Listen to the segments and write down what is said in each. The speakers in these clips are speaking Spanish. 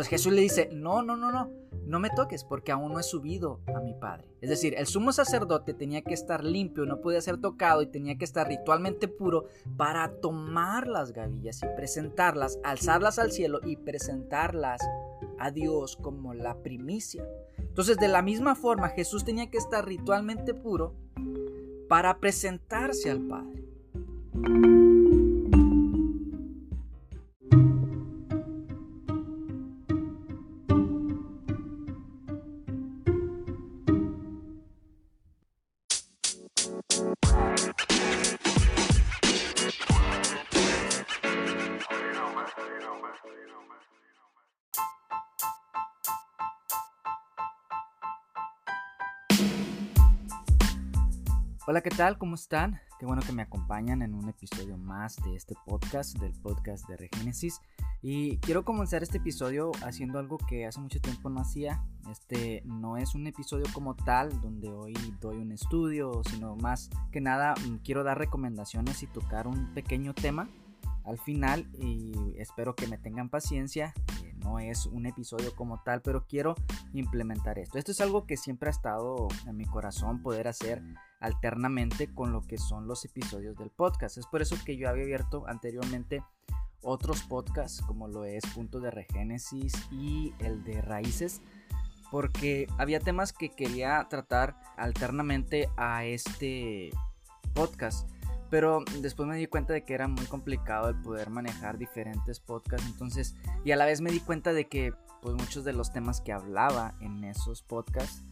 Entonces Jesús le dice, no, no, no, no, no me toques porque aún no he subido a mi Padre. Es decir, el sumo sacerdote tenía que estar limpio, no podía ser tocado y tenía que estar ritualmente puro para tomar las gavillas y presentarlas, alzarlas al cielo y presentarlas a Dios como la primicia. Entonces, de la misma forma, Jesús tenía que estar ritualmente puro para presentarse al Padre. Hola, ¿qué tal? ¿Cómo están? Qué bueno que me acompañan en un episodio más de este podcast, del podcast de Regénesis. Y quiero comenzar este episodio haciendo algo que hace mucho tiempo no hacía. Este no es un episodio como tal donde hoy doy un estudio, sino más que nada mm, quiero dar recomendaciones y tocar un pequeño tema al final y espero que me tengan paciencia. No es un episodio como tal, pero quiero implementar esto. Esto es algo que siempre ha estado en mi corazón poder hacer alternamente con lo que son los episodios del podcast. Es por eso que yo había abierto anteriormente otros podcasts como lo es Punto de Regénesis y el de Raíces porque había temas que quería tratar alternamente a este podcast pero después me di cuenta de que era muy complicado el poder manejar diferentes podcasts entonces y a la vez me di cuenta de que pues muchos de los temas que hablaba en esos podcasts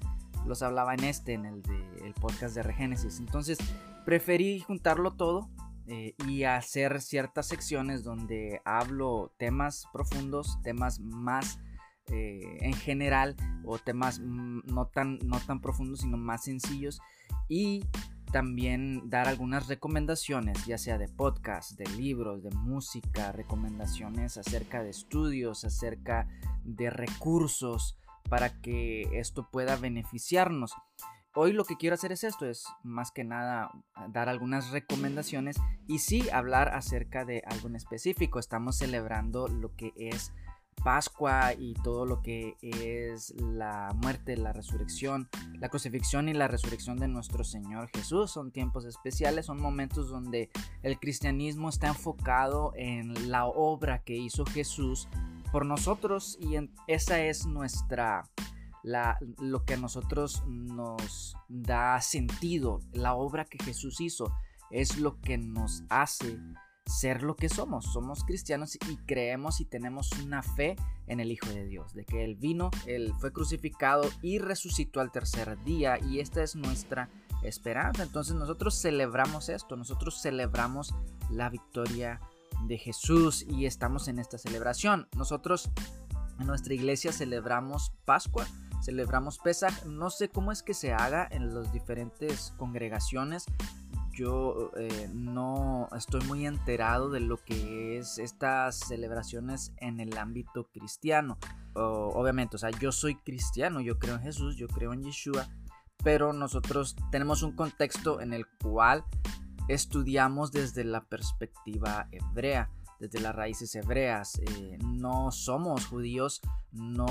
los hablaba en este, en el, de, podcast de Regénesis. Entonces preferí juntarlo todo eh, y hacer ciertas secciones donde hablo temas profundos, temas más eh, en general o temas mm, no tan, no tan profundos sino más sencillos y también dar algunas recomendaciones, ya sea de podcast, de libros, de música, recomendaciones acerca de estudios, acerca de recursos, para que esto pueda beneficiarnos. Hoy lo que quiero hacer es esto, es más que nada dar algunas recomendaciones y sí hablar acerca de algo en específico. Estamos celebrando lo que es Pascua y todo lo que es la muerte, la resurrección, la crucifixión y la resurrección de nuestro Señor Jesús. Son tiempos especiales, son momentos donde el cristianismo está enfocado en la obra que hizo Jesús por nosotros y esa es nuestra la, lo que a nosotros nos da sentido, la obra que Jesús hizo es lo que nos hace ser lo que somos. Somos cristianos y creemos y tenemos una fe en el Hijo de Dios, de que Él vino, Él fue crucificado y resucitó al tercer día y esta es nuestra esperanza. Entonces nosotros celebramos esto, nosotros celebramos la victoria de Jesús y estamos en esta celebración. Nosotros en nuestra iglesia celebramos Pascua, celebramos Pesach. No sé cómo es que se haga en las diferentes congregaciones. Yo eh, no estoy muy enterado de lo que es estas celebraciones en el ámbito cristiano. obviamente, o sea, yo soy cristiano, yo creo en Jesús, yo creo en Yeshua, pero nosotros tenemos un contexto en el cual estudiamos desde la perspectiva hebrea, desde las raíces hebreas. Eh, no somos judíos, no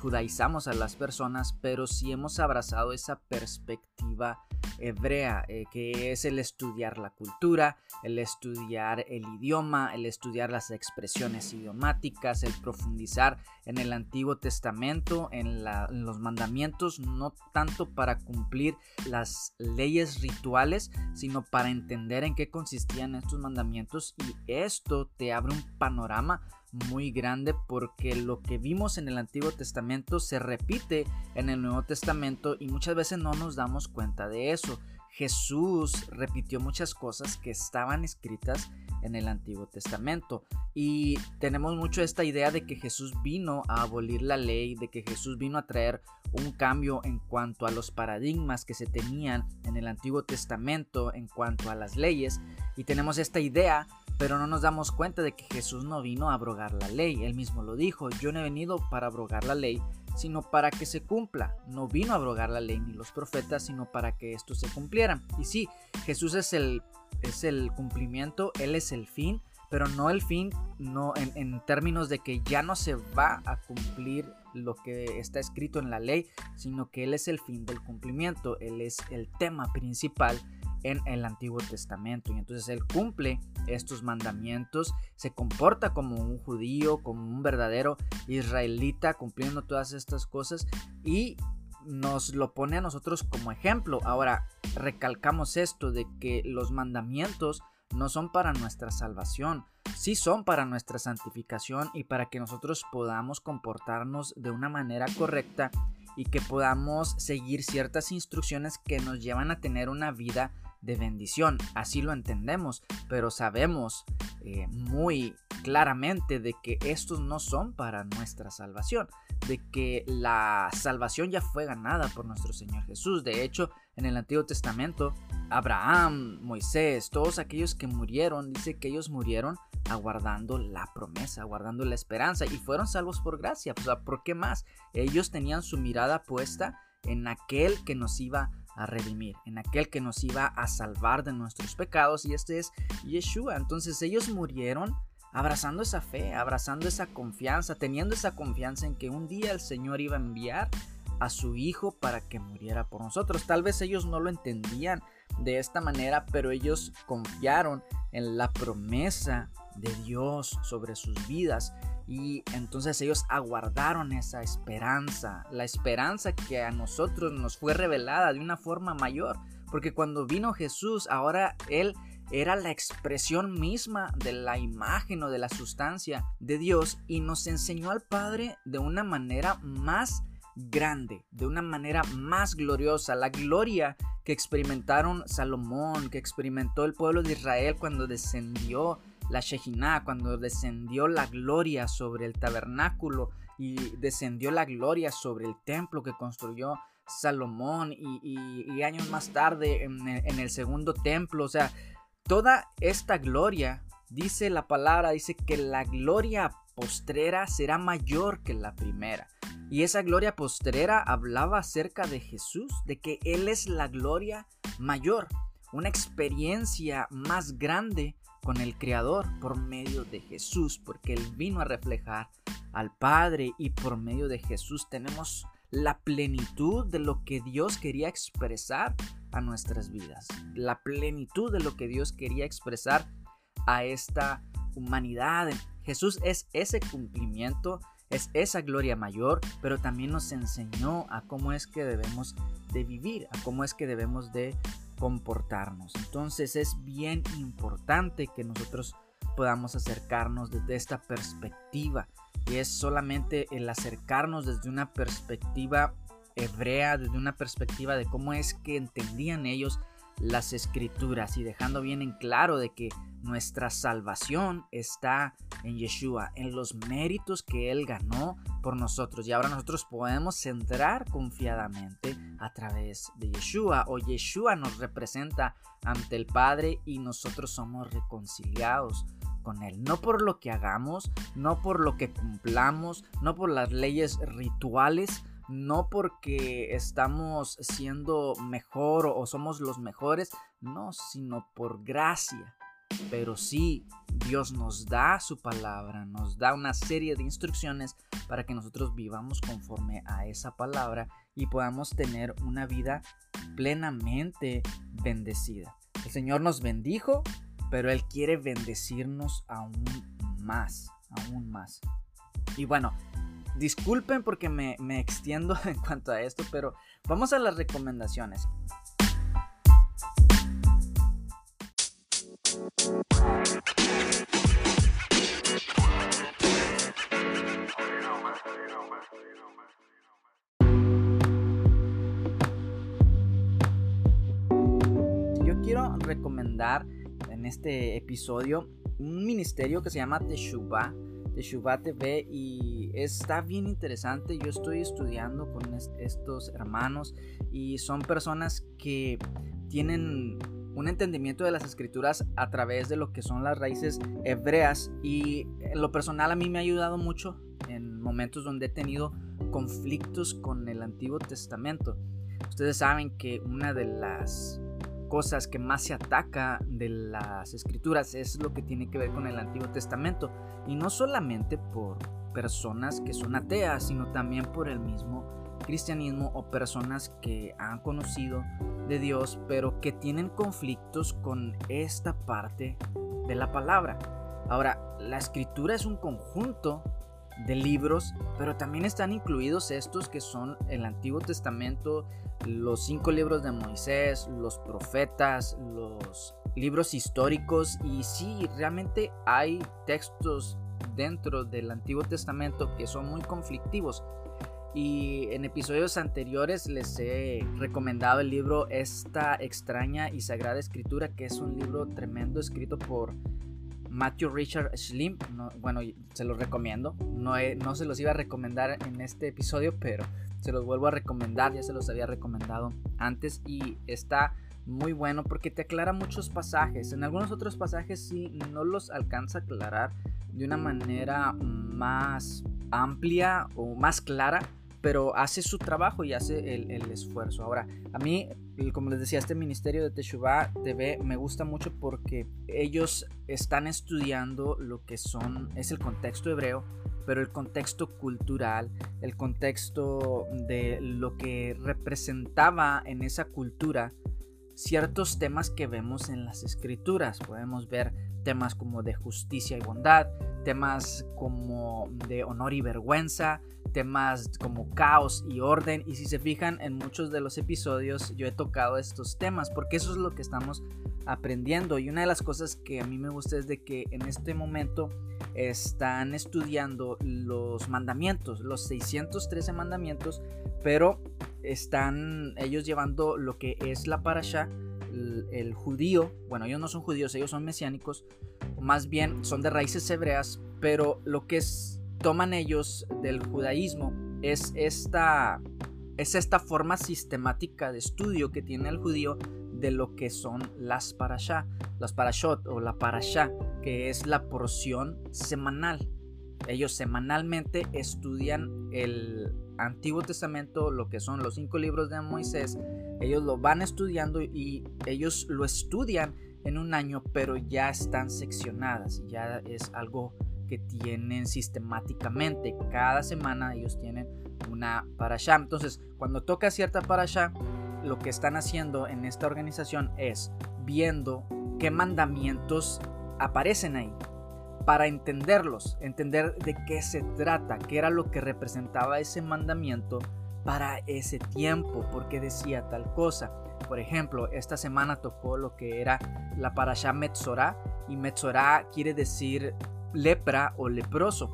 judaizamos a las personas, pero sí hemos abrazado esa perspectiva hebrea, eh, que es el estudiar la cultura, el estudiar el idioma, el estudiar las expresiones idiomáticas, el profundizar en el Antiguo Testamento, en, los mandamientos, no tanto para cumplir las leyes rituales, sino para entender en qué consistían estos mandamientos y esto te abre un panorama muy grande porque lo que vimos en el Antiguo Testamento se repite en el Nuevo Testamento y muchas veces no nos damos cuenta de eso. Jesús repitió muchas cosas que estaban escritas en el Antiguo Testamento. Y tenemos mucho esta idea de que Jesús vino a abolir la ley, de que Jesús vino a traer un cambio en cuanto a los paradigmas que se tenían en el Antiguo Testamento, en cuanto a las leyes. Y tenemos esta idea pero no nos damos cuenta de que Jesús no vino a abrogar la ley. Él mismo lo dijo, yo no he venido para abrogar la ley, sino para que se cumpla. No vino a abrogar la ley ni los profetas, sino para que esto se cumplieran. Y sí, Jesús es el, es el cumplimiento, Él es el fin, pero no el fin, no en, en, términos de que ya no se va a cumplir lo que está escrito en la ley, sino que Él es el fin del cumplimiento, Él es el tema principal en el Antiguo Testamento. Y entonces Él cumple estos mandamientos, se comporta como un judío, como un verdadero israelita, cumpliendo todas estas cosas y nos lo pone a nosotros como ejemplo. Ahora, recalcamos esto de que los mandamientos no son para nuestra salvación, sí son para nuestra santificación y para que nosotros podamos comportarnos de una manera correcta y que podamos seguir ciertas instrucciones que nos llevan a tener una vida de bendición. Así lo entendemos, pero sabemos eh, muy claramente de que estos no son para nuestra salvación, de que la salvación ya fue ganada por nuestro Señor Jesús. De hecho, en el Antiguo Testamento, Abraham, Moisés, todos aquellos que murieron, dice que ellos murieron aguardando la promesa, aguardando la esperanza y fueron salvos por gracia. O sea, ¿por qué más? Ellos tenían su mirada puesta en aquel que nos iba a a redimir, en aquel que nos iba a salvar de nuestros pecados y este es Yeshua. Entonces ellos murieron abrazando esa fe, abrazando esa confianza, teniendo esa confianza en que un día el Señor iba a enviar a su Hijo para que muriera por nosotros. Tal vez ellos no lo entendían de esta manera, pero ellos confiaron en la promesa de Dios sobre sus vidas y entonces ellos aguardaron esa esperanza, la esperanza que a nosotros nos fue revelada de una forma mayor, porque cuando vino Jesús, ahora Él era la expresión misma de la imagen o de la sustancia de Dios y nos enseñó al Padre de una manera más grande, de una manera más gloriosa, la gloria que experimentaron Salomón, que experimentó el pueblo de Israel cuando descendió la Shekinah, cuando descendió la gloria sobre el tabernáculo y descendió la gloria sobre el templo que construyó Salomón y, años más tarde en el, segundo templo. O sea, toda esta gloria, dice la palabra, dice que la gloria postrera será mayor que la primera. Y esa gloria postrera hablaba acerca de Jesús, de que Él es la gloria mayor, una experiencia más grande con el Creador por medio de Jesús, porque Él vino a reflejar al Padre y por medio de Jesús tenemos la plenitud de lo que Dios quería expresar a nuestras vidas, la plenitud de lo que Dios quería expresar a esta humanidad. Jesús es ese cumplimiento, es esa gloria mayor, pero también nos enseñó a cómo es que debemos de vivir, a cómo es que debemos de comportarnos. Entonces es bien importante que nosotros podamos acercarnos desde esta perspectiva. Y es solamente el acercarnos desde una perspectiva hebrea, desde una perspectiva de cómo es que entendían ellos las escrituras y dejando bien en claro de que nuestra salvación está en Yeshua, en los méritos que Él ganó por nosotros. Y ahora nosotros podemos entrar confiadamente a través de Yeshua o Yeshua nos representa ante el Padre y nosotros somos reconciliados con Él. No por lo que hagamos, no por lo que cumplamos, no por las leyes rituales, no porque estamos siendo mejor o somos los mejores, no, sino por gracia. Pero sí, Dios nos da su palabra, nos da una serie de instrucciones para que nosotros vivamos conforme a esa palabra y podamos tener una vida plenamente bendecida. El Señor nos bendijo, pero Él quiere bendecirnos aún más, aún más. Y bueno, Disculpen porque me, extiendo en cuanto a esto, pero vamos a las recomendaciones. Yo quiero recomendar en este episodio un ministerio que se llama Teshuvah de Shubat TV y está bien interesante. Yo estoy estudiando con estos hermanos y son personas que tienen un entendimiento de las escrituras a través de lo que son las raíces hebreas y en lo personal a mí me ha ayudado mucho en momentos donde he tenido conflictos con el Antiguo Testamento. Ustedes saben que una de las cosas que más se ataca de las escrituras es lo que tiene que ver con el Antiguo Testamento. Y no solamente por personas que son ateas, sino también por el mismo cristianismo o personas que han conocido de Dios, pero que tienen conflictos con esta parte de la palabra. Ahora, la escritura es un conjunto de libros, pero también están incluidos estos que son el Antiguo Testamento, los cinco libros de Moisés, los profetas, los libros históricos y sí, realmente hay textos dentro del Antiguo Testamento que son muy conflictivos. Y en episodios anteriores les he recomendado el libro Esta extraña y sagrada escritura, que es un libro tremendo escrito por Matthew Richard Slim. bueno, se los recomiendo. No, no se los iba a recomendar en este episodio, pero se los vuelvo a recomendar. Ya se los había recomendado antes y está muy bueno porque te aclara muchos pasajes. En algunos otros pasajes sí no los alcanza a aclarar de una manera más amplia o más clara pero hace su trabajo y hace el, esfuerzo. Ahora, a mí, como les decía, este ministerio de Teshuvah TV me gusta mucho porque ellos están estudiando lo que son, es el contexto hebreo, pero el contexto cultural, el contexto de lo que representaba en esa cultura ciertos temas que vemos en las escrituras. Podemos ver temas como de justicia y bondad, temas como de honor y vergüenza, temas como caos y orden. Y si se fijan en muchos de los episodios yo he tocado estos temas porque eso es lo que estamos aprendiendo. Y una de las cosas que a mí me gusta es de que en este momento están estudiando los mandamientos, los 613 mandamientos, pero están ellos llevando lo que es la parasha, el, el judío, bueno, ellos no son judíos, ellos son mesiánicos, más bien son de raíces hebreas, pero lo que es toman ellos del judaísmo es esta, es esta forma sistemática de estudio que tiene el judío de lo que son las parashá, las parashot o la parashá, que es la porción semanal. Ellos semanalmente estudian el Antiguo Testamento, lo que son los cinco libros de Moisés. Ellos lo van estudiando y ellos lo estudian en un año, pero ya están seccionadas, ya es algo que tienen sistemáticamente. Cada semana ellos tienen una parasha. Entonces, cuando toca cierta parasha, lo que están haciendo en esta organización es viendo qué mandamientos aparecen ahí para entenderlos, entender de qué se trata, qué era lo que representaba ese mandamiento para ese tiempo, porque decía tal cosa. Por ejemplo, esta semana tocó lo que era la parasha Metzorah y Metzorah quiere decir lepra o leproso.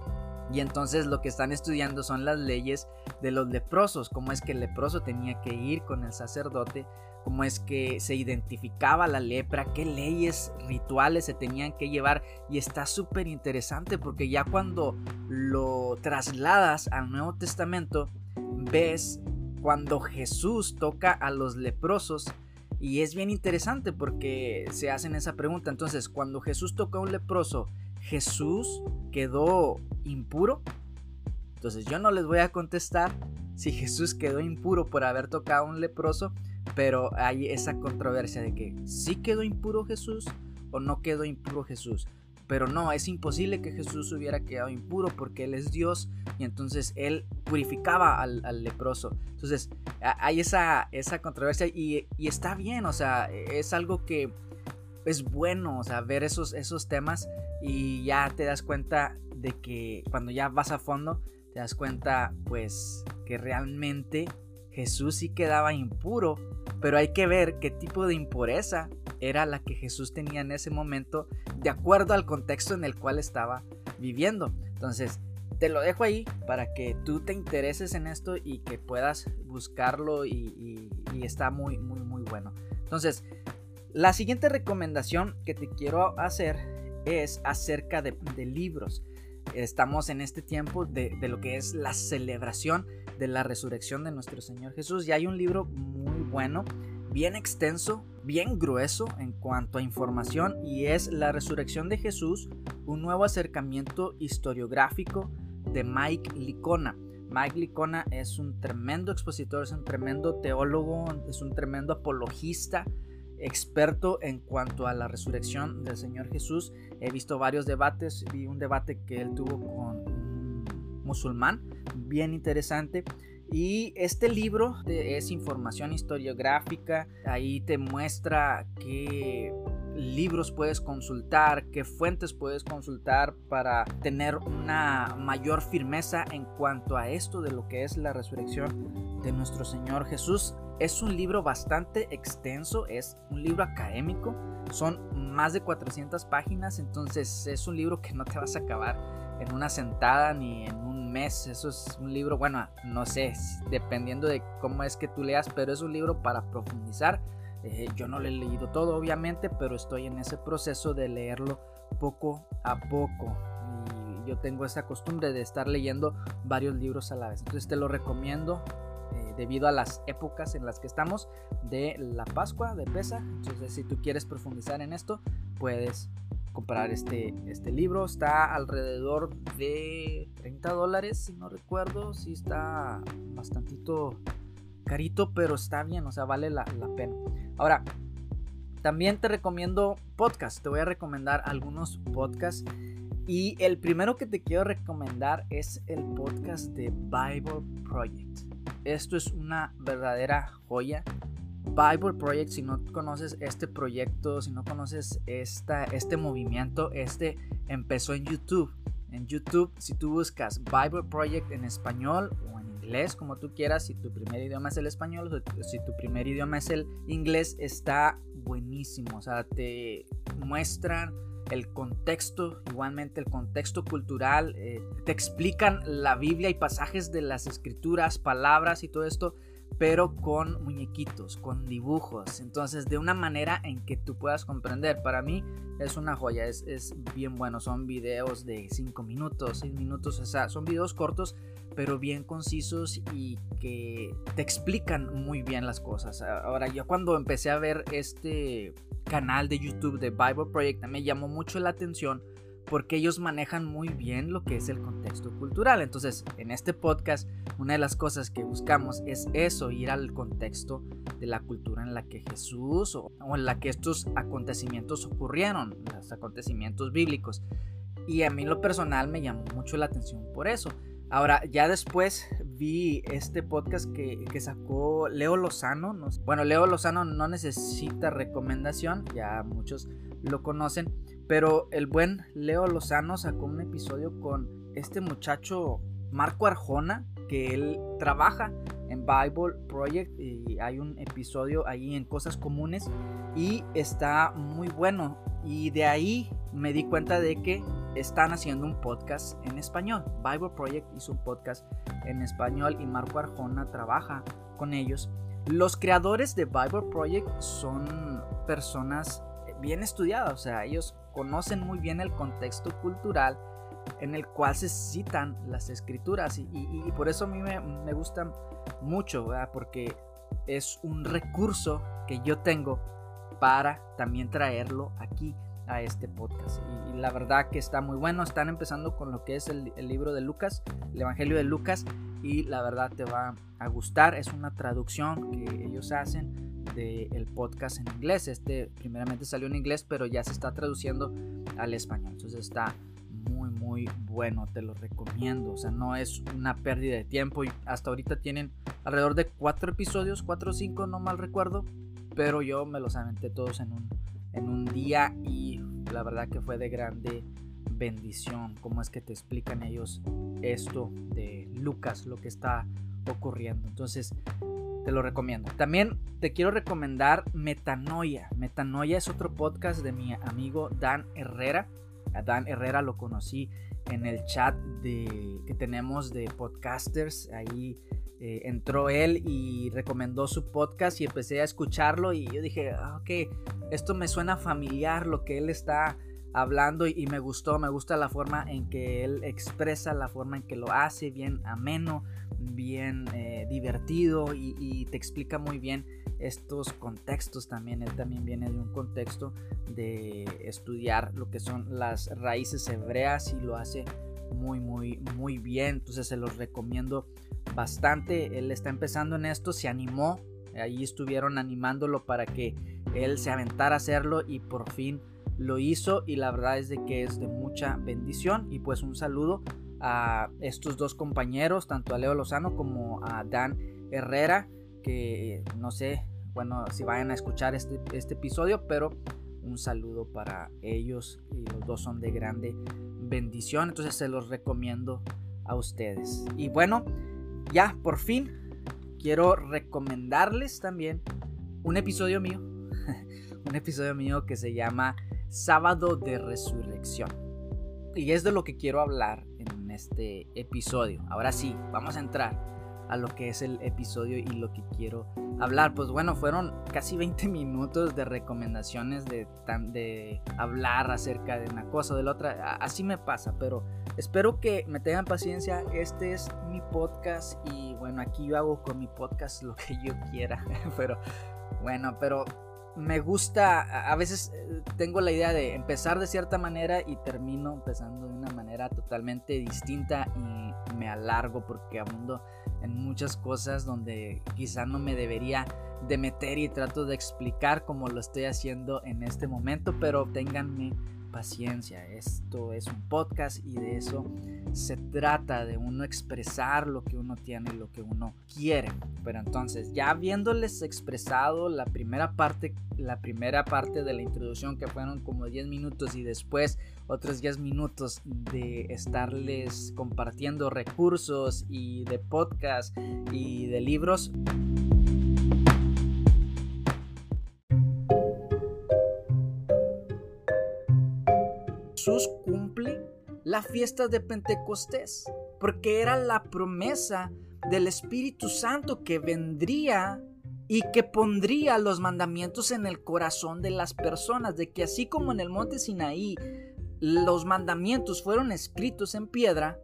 Y entonces lo que están estudiando son las leyes de los leprosos, cómo es que el leproso tenía que ir con el sacerdote, cómo es que se identificaba la lepra, qué leyes rituales se tenían que llevar. Y está súper interesante porque ya cuando lo trasladas al Nuevo Testamento, ves cuando Jesús toca a los leprosos. Y es bien interesante porque se hacen esa pregunta. Entonces, cuando Jesús toca a un leproso, Jesús quedó impuro? Entonces yo no les voy a contestar si Jesús quedó impuro por haber tocado a un leproso, pero hay esa controversia de que sí quedó impuro Jesús o no quedó impuro Jesús. Pero no, es imposible que Jesús hubiera quedado impuro porque Él es Dios y entonces Él purificaba al, leproso. Entonces hay esa, esa controversia y, y, está bien, o sea, es algo que es bueno, o sea, ver esos, esos temas y ya te das cuenta de que cuando ya vas a fondo, te das cuenta pues que realmente Jesús sí quedaba impuro, pero hay que ver qué tipo de impureza era la que Jesús tenía en ese momento de acuerdo al contexto en el cual estaba viviendo. Entonces, te lo dejo ahí para que tú te intereses en esto y que puedas buscarlo y, y está muy, muy, muy bueno. Entonces, la siguiente recomendación que te quiero hacer es acerca de, libros. Estamos en este tiempo de, lo que es la celebración de la resurrección de nuestro Señor Jesús y hay un libro muy bueno, bien extenso, bien grueso en cuanto a información y es La resurrección de Jesús, un nuevo acercamiento historiográfico de Mike Licona. Mike Licona es un tremendo expositor, es un tremendo teólogo, es un tremendo apologista experto en cuanto a la resurrección del Señor Jesús. He visto varios debates, vi un debate que él tuvo con un musulmán, bien interesante. Y este libro es información historiográfica, ahí te muestra qué libros puedes consultar, qué fuentes puedes consultar para tener una mayor firmeza en cuanto a esto de lo que es la resurrección de nuestro Señor Jesús. Es un libro bastante extenso, es un libro académico, son más de 400 páginas, entonces es un libro que no te vas a acabar en una sentada ni en un mes. Eso es un libro, bueno, no sé, dependiendo de cómo es que tú leas, pero es un libro para profundizar. Eh, yo no lo he leído todo, obviamente, pero estoy en ese proceso de leerlo poco a poco. Y yo tengo esa costumbre de estar leyendo varios libros a la vez. Entonces te lo recomiendo eh, debido a las épocas en las que estamos de la Pascua, de Pesa. Entonces, si tú quieres profundizar en esto, puedes comprar este, este libro. Está alrededor de 30 dólares, si no recuerdo. Sí está bastantito carito, pero está bien, o sea, vale la, la pena. Ahora, también te recomiendo podcast. Te voy a recomendar algunos podcasts. Y el primero que te quiero recomendar es el podcast de Bible Project. Esto es una verdadera joya. Bible Project, si no conoces este proyecto, si no conoces esta, este movimiento, este empezó en YouTube. En YouTube, si tú buscas Bible Project en español o en inglés, como tú quieras, si tu primer idioma es el español si tu primer idioma es el inglés, está buenísimo. O sea, te muestran el contexto, igualmente el contexto cultural, eh, te explican la Biblia y pasajes de las escrituras, palabras y todo esto, pero con muñequitos, con dibujos, entonces de una manera en que tú puedas comprender. Para mí es una joya, es, es bien bueno, son videos de 5 minutos, 6 minutos, o sea, son videos cortos, pero bien concisos y que te explican muy bien las cosas. Ahora, yo cuando empecé a ver este canal de YouTube de Bible Project me llamó mucho la atención porque ellos manejan muy bien lo que es el contexto cultural. Entonces, en este podcast, una de las cosas que buscamos es eso, ir al contexto de la cultura en la que Jesús o, en la que estos acontecimientos ocurrieron, los acontecimientos bíblicos. Y a mí lo personal me llamó mucho la atención por eso. Ahora, ya después vi este podcast que, sacó Leo Lozano. bueno, Leo Lozano no necesita recomendación, ya muchos lo conocen, pero el buen Leo Lozano sacó un episodio con este muchacho Marco Arjona, que él trabaja en Bible Project y hay un episodio ahí en Cosas Comunes y está muy bueno. Y de ahí me di cuenta de que están haciendo un podcast en español. Bible Project hizo un podcast en español y Marco Arjona trabaja con ellos. Los creadores de Bible Project son personas bien estudiadas, o sea, ellos conocen muy bien el contexto cultural en el cual se citan las escrituras. Y, por eso a mí me, gustan mucho, porque es un recurso que yo tengo para también traerlo aquí a este podcast. Y, la verdad que está muy bueno. Están empezando con lo que es el, libro de Lucas, el Evangelio de Lucas. Y la verdad te va a gustar. Es una traducción que ellos hacen del podcast en inglés. Este primeramente salió en inglés, pero ya se está traduciendo al español. Entonces está muy, muy bueno. Te lo recomiendo. O sea, no es una pérdida de tiempo. Y hasta ahorita tienen alrededor de cuatro episodios, cuatro o cinco, no mal recuerdo. Pero yo me los aventé todos en un en un día y la verdad que fue de grande bendición. Cómo es que te explican ellos esto de Lucas, lo que está ocurriendo. Entonces, te lo recomiendo. También te quiero recomendar Metanoia. Metanoia es otro podcast de mi amigo Dan Herrera. A Dan Herrera lo conocí en el chat de, que tenemos de podcasters. Ahí eh, entró él y recomendó su podcast y empecé a escucharlo y yo dije, ah, ok, esto me suena familiar lo que él está hablando y, me gustó, me gusta la forma en que él expresa, la forma en que lo hace, bien ameno, bien eh, divertido y, y, te explica muy bien estos contextos también. Él también viene de un contexto de estudiar lo que son las raíces hebreas y lo hace muy, muy, muy bien. Entonces se los recomiendo bastante. Él está empezando en esto, se animó Ahí estuvieron animándolo para que él se aventara a hacerlo y por fin lo hizo y la verdad es de que es de mucha bendición y pues un saludo a estos dos compañeros, tanto a Leo Lozano como a Dan Herrera, que no sé, bueno, si vayan a escuchar este, este episodio, pero un saludo para ellos y los dos son de grande bendición, entonces se los recomiendo a ustedes. Y bueno, ya por fin quiero recomendarles también un episodio mío, un episodio mío que se llama Sábado de Resurrección. Y es de lo que quiero hablar en este episodio. Ahora sí, vamos a entrar a lo que es el episodio y lo que quiero hablar. Pues bueno, fueron casi 20 minutos de recomendaciones de, de hablar acerca de una cosa o de la otra. Así me pasa, pero espero que me tengan paciencia. Este es mi podcast y bueno, aquí yo hago con mi podcast lo que yo quiera. pero bueno, pero me gusta, a veces eh, tengo la idea de empezar de cierta manera y termino empezando de una manera totalmente distinta y me alargo porque abundo en muchas cosas donde quizá no me debería de meter y trato de explicar como lo estoy haciendo en este momento, pero ténganme paciencia. Esto es un podcast y de eso se trata, de uno expresar lo que uno tiene y lo que uno quiere. Pero entonces, ya habiéndoles expresado la primera parte, la primera parte de la introducción que fueron como 10 minutos y después otros 10 minutos de estarles compartiendo recursos y de podcast y de libros. Cumple la fiesta de Pentecostés, porque era la promesa del Espíritu Santo que vendría y que pondría los mandamientos en el corazón de las personas, de que así como en el monte Sinaí los mandamientos fueron escritos en piedra,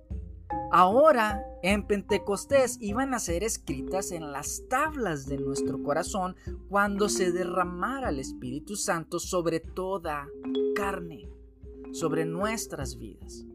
ahora en Pentecostés iban a ser escritas en las tablas de nuestro corazón cuando se derramara el Espíritu Santo sobre toda carne sobre nuestras vidas.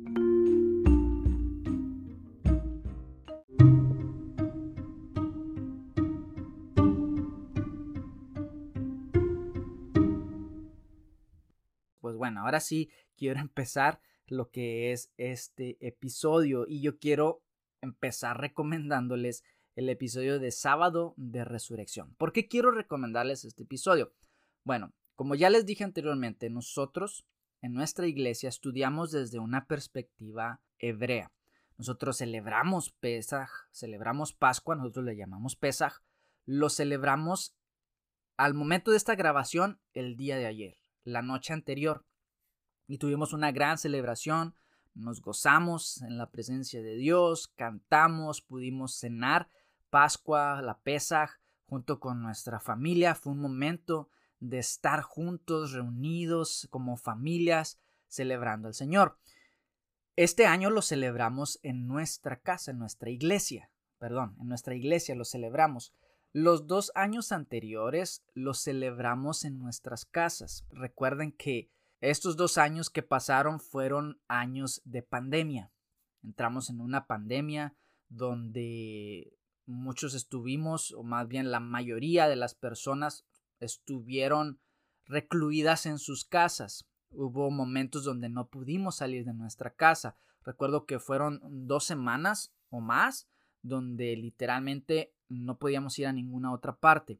Pues bueno, ahora sí quiero empezar lo que es este episodio y yo quiero empezar recomendándoles el episodio de sábado de resurrección. ¿Por qué quiero recomendarles este episodio? Bueno, como ya les dije anteriormente, nosotros en nuestra iglesia estudiamos desde una perspectiva hebrea. Nosotros celebramos Pesaj, celebramos Pascua, nosotros le llamamos Pesaj, lo celebramos al momento de esta grabación el día de ayer, la noche anterior. Y tuvimos una gran celebración, nos gozamos en la presencia de Dios, cantamos, pudimos cenar Pascua, la Pesaj, junto con nuestra familia. Fue un momento de estar juntos, reunidos como familias, celebrando al Señor. Este año lo celebramos en nuestra casa, en nuestra iglesia, perdón, en nuestra iglesia lo celebramos. Los dos años anteriores lo celebramos en nuestras casas. Recuerden que estos dos años que pasaron fueron años de pandemia. Entramos en una pandemia donde muchos estuvimos, o más bien la mayoría de las personas estuvieron recluidas en sus casas. Hubo momentos donde no pudimos salir de nuestra casa. Recuerdo que fueron dos semanas o más donde literalmente no podíamos ir a ninguna otra parte.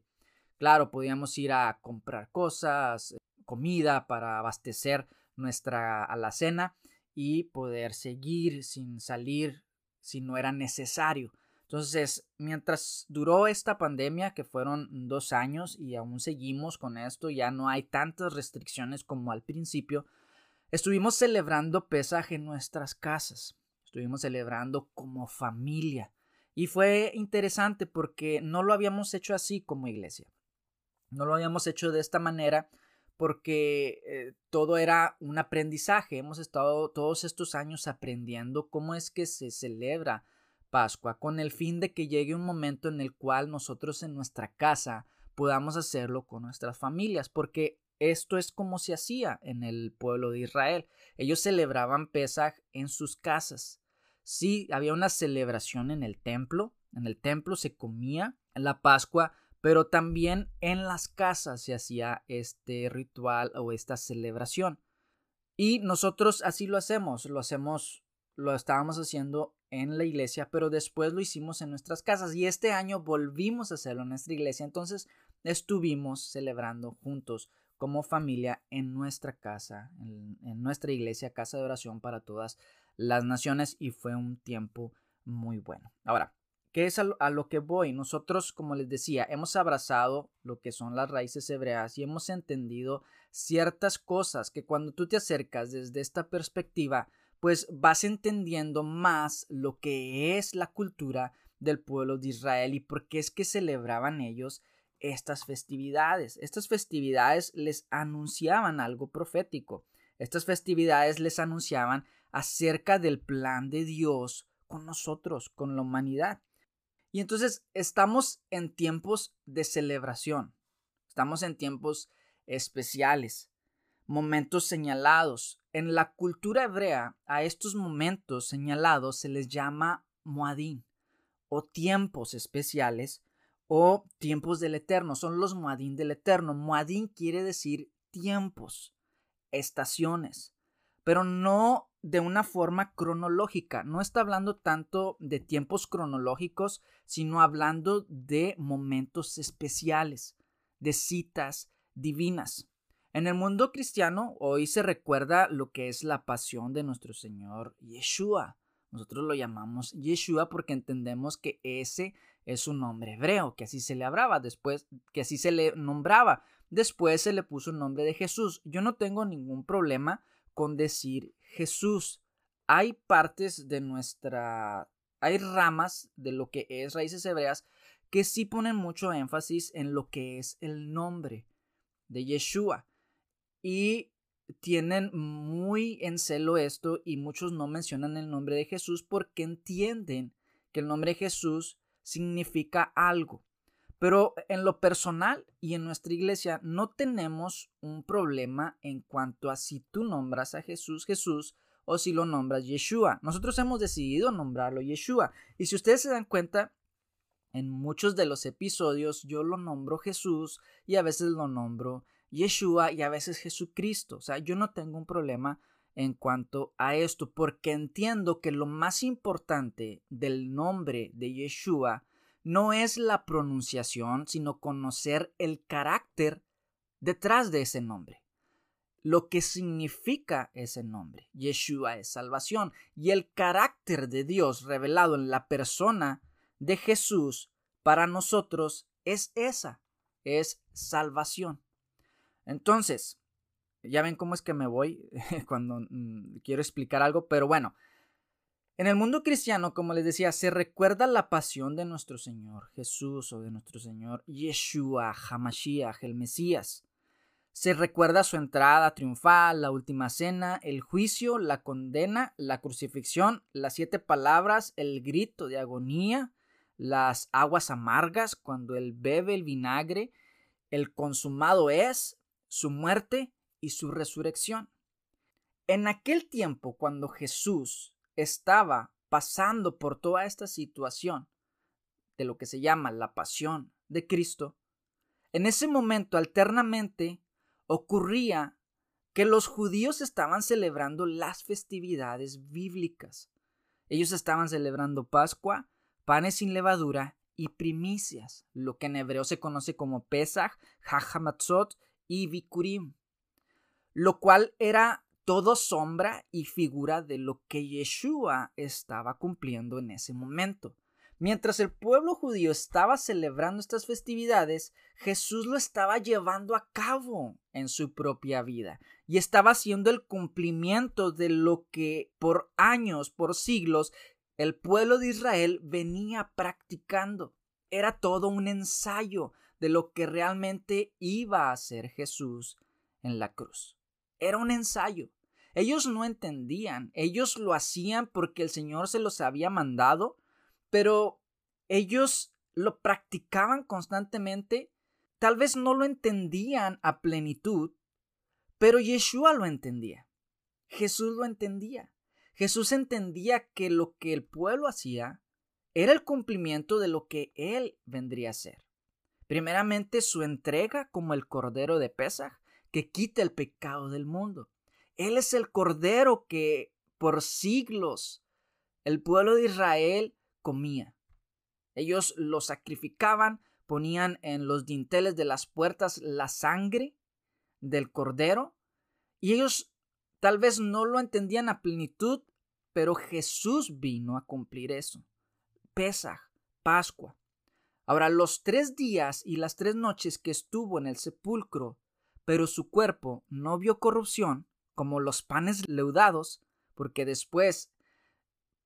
Claro, podíamos ir a comprar cosas, comida para abastecer nuestra alacena y poder seguir sin salir si no era necesario. Entonces, mientras duró esta pandemia, que fueron dos años y aún seguimos con esto, ya no hay tantas restricciones como al principio, estuvimos celebrando pesaje en nuestras casas, estuvimos celebrando como familia. Y fue interesante porque no lo habíamos hecho así como iglesia. No lo habíamos hecho de esta manera porque eh, todo era un aprendizaje. Hemos estado todos estos años aprendiendo cómo es que se celebra Pascua con el fin de que llegue un momento en el cual nosotros en nuestra casa podamos hacerlo con nuestras familias, porque esto es como se hacía en el pueblo de Israel. Ellos celebraban Pesaj en sus casas. Sí, había una celebración en el templo, en el templo se comía la Pascua, pero también en las casas se hacía este ritual o esta celebración. Y nosotros así lo hacemos, lo hacemos, lo estábamos haciendo en la iglesia, pero después lo hicimos en nuestras casas y este año volvimos a hacerlo en nuestra iglesia, entonces estuvimos celebrando juntos como familia en nuestra casa, en, nuestra iglesia, casa de oración para todas las naciones y fue un tiempo muy bueno. Ahora, ¿Qué es a lo, que voy? Nosotros, como les decía, hemos abrazado lo que son las raíces hebreas y hemos entendido ciertas cosas que cuando tú te acercas desde esta perspectiva, pues vas entendiendo más lo que es la cultura del pueblo de Israel y por qué es que celebraban ellos estas festividades. Estas festividades les anunciaban algo profético. Estas festividades les anunciaban acerca del plan de Dios con nosotros, con la humanidad. Y entonces estamos en tiempos de celebración, estamos en tiempos especiales, momentos señalados. En la cultura hebrea, a estos momentos señalados se les llama Moadín o tiempos especiales o tiempos del Eterno. Son los Moadín del Eterno. Moadín quiere decir tiempos, estaciones, pero no de una forma cronológica. No está hablando tanto de tiempos cronológicos, sino hablando de momentos especiales, de citas divinas. En el mundo cristiano hoy se recuerda lo que es la pasión de nuestro Señor Yeshua. Nosotros lo llamamos Yeshua porque entendemos que ese es un nombre hebreo, que así se le hablaba, después que así se le nombraba. Después se le puso el nombre de Jesús. Yo no tengo ningún problema con decir Jesús. Hay partes de nuestra, hay ramas de lo que es raíces hebreas que sí ponen mucho énfasis en lo que es el nombre de Yeshua. Y tienen muy en celo esto y muchos no mencionan el nombre de Jesús porque entienden que el nombre de Jesús significa algo. Pero en lo personal y en nuestra iglesia no tenemos un problema en cuanto a si tú nombras a Jesús Jesús o si lo nombras Yeshua. Nosotros hemos decidido nombrarlo Yeshua. Y si ustedes se dan cuenta, en muchos de los episodios yo lo nombro Jesús y a veces lo nombro Yeshua y a veces Jesucristo. O sea, yo no tengo un problema en cuanto a esto porque entiendo que lo más importante del nombre de Yeshua no es la pronunciación, sino conocer el carácter detrás de ese nombre. Lo que significa ese nombre. Yeshua es salvación. Y el carácter de Dios revelado en la persona de Jesús para nosotros es esa, es salvación. Entonces, ya ven cómo es que me voy cuando mm, quiero explicar algo, pero bueno, en el mundo cristiano, como les decía, se recuerda la pasión de nuestro Señor Jesús o de nuestro Señor Yeshua, Hamashiach, el Mesías. Se recuerda su entrada triunfal, la última cena, el juicio, la condena, la crucifixión, las siete palabras, el grito de agonía, las aguas amargas cuando él bebe el vinagre, el consumado es, su muerte y su resurrección. En aquel tiempo, cuando Jesús estaba pasando por toda esta situación de lo que se llama la pasión de Cristo, en ese momento alternamente ocurría que los judíos estaban celebrando las festividades bíblicas. Ellos estaban celebrando Pascua, panes sin levadura y primicias, lo que en hebreo se conoce como Pesach, Hachamatzot y Bikurim, lo cual era todo sombra y figura de lo que Yeshua estaba cumpliendo en ese momento. Mientras el pueblo judío estaba celebrando estas festividades, Jesús lo estaba llevando a cabo en su propia vida y estaba haciendo el cumplimiento de lo que por años, por siglos, el pueblo de Israel venía practicando. Era todo un ensayo de lo que realmente iba a hacer Jesús en la cruz. Era un ensayo. Ellos no entendían, ellos lo hacían porque el Señor se los había mandado, pero ellos lo practicaban constantemente, tal vez no lo entendían a plenitud, pero Yeshua lo entendía. Jesús lo entendía. Jesús entendía que lo que el pueblo hacía era el cumplimiento de lo que él vendría a ser. Primeramente su entrega como el Cordero de Pesaj, que quita el pecado del mundo. Él es el Cordero que por siglos el pueblo de Israel comía. Ellos lo sacrificaban, ponían en los dinteles de las puertas la sangre del Cordero, y ellos tal vez no lo entendían a plenitud, pero Jesús vino a cumplir eso. Pesaj, Pascua. Ahora, los tres días y las tres noches que estuvo en el sepulcro, pero su cuerpo no vio corrupción, como los panes leudados, porque después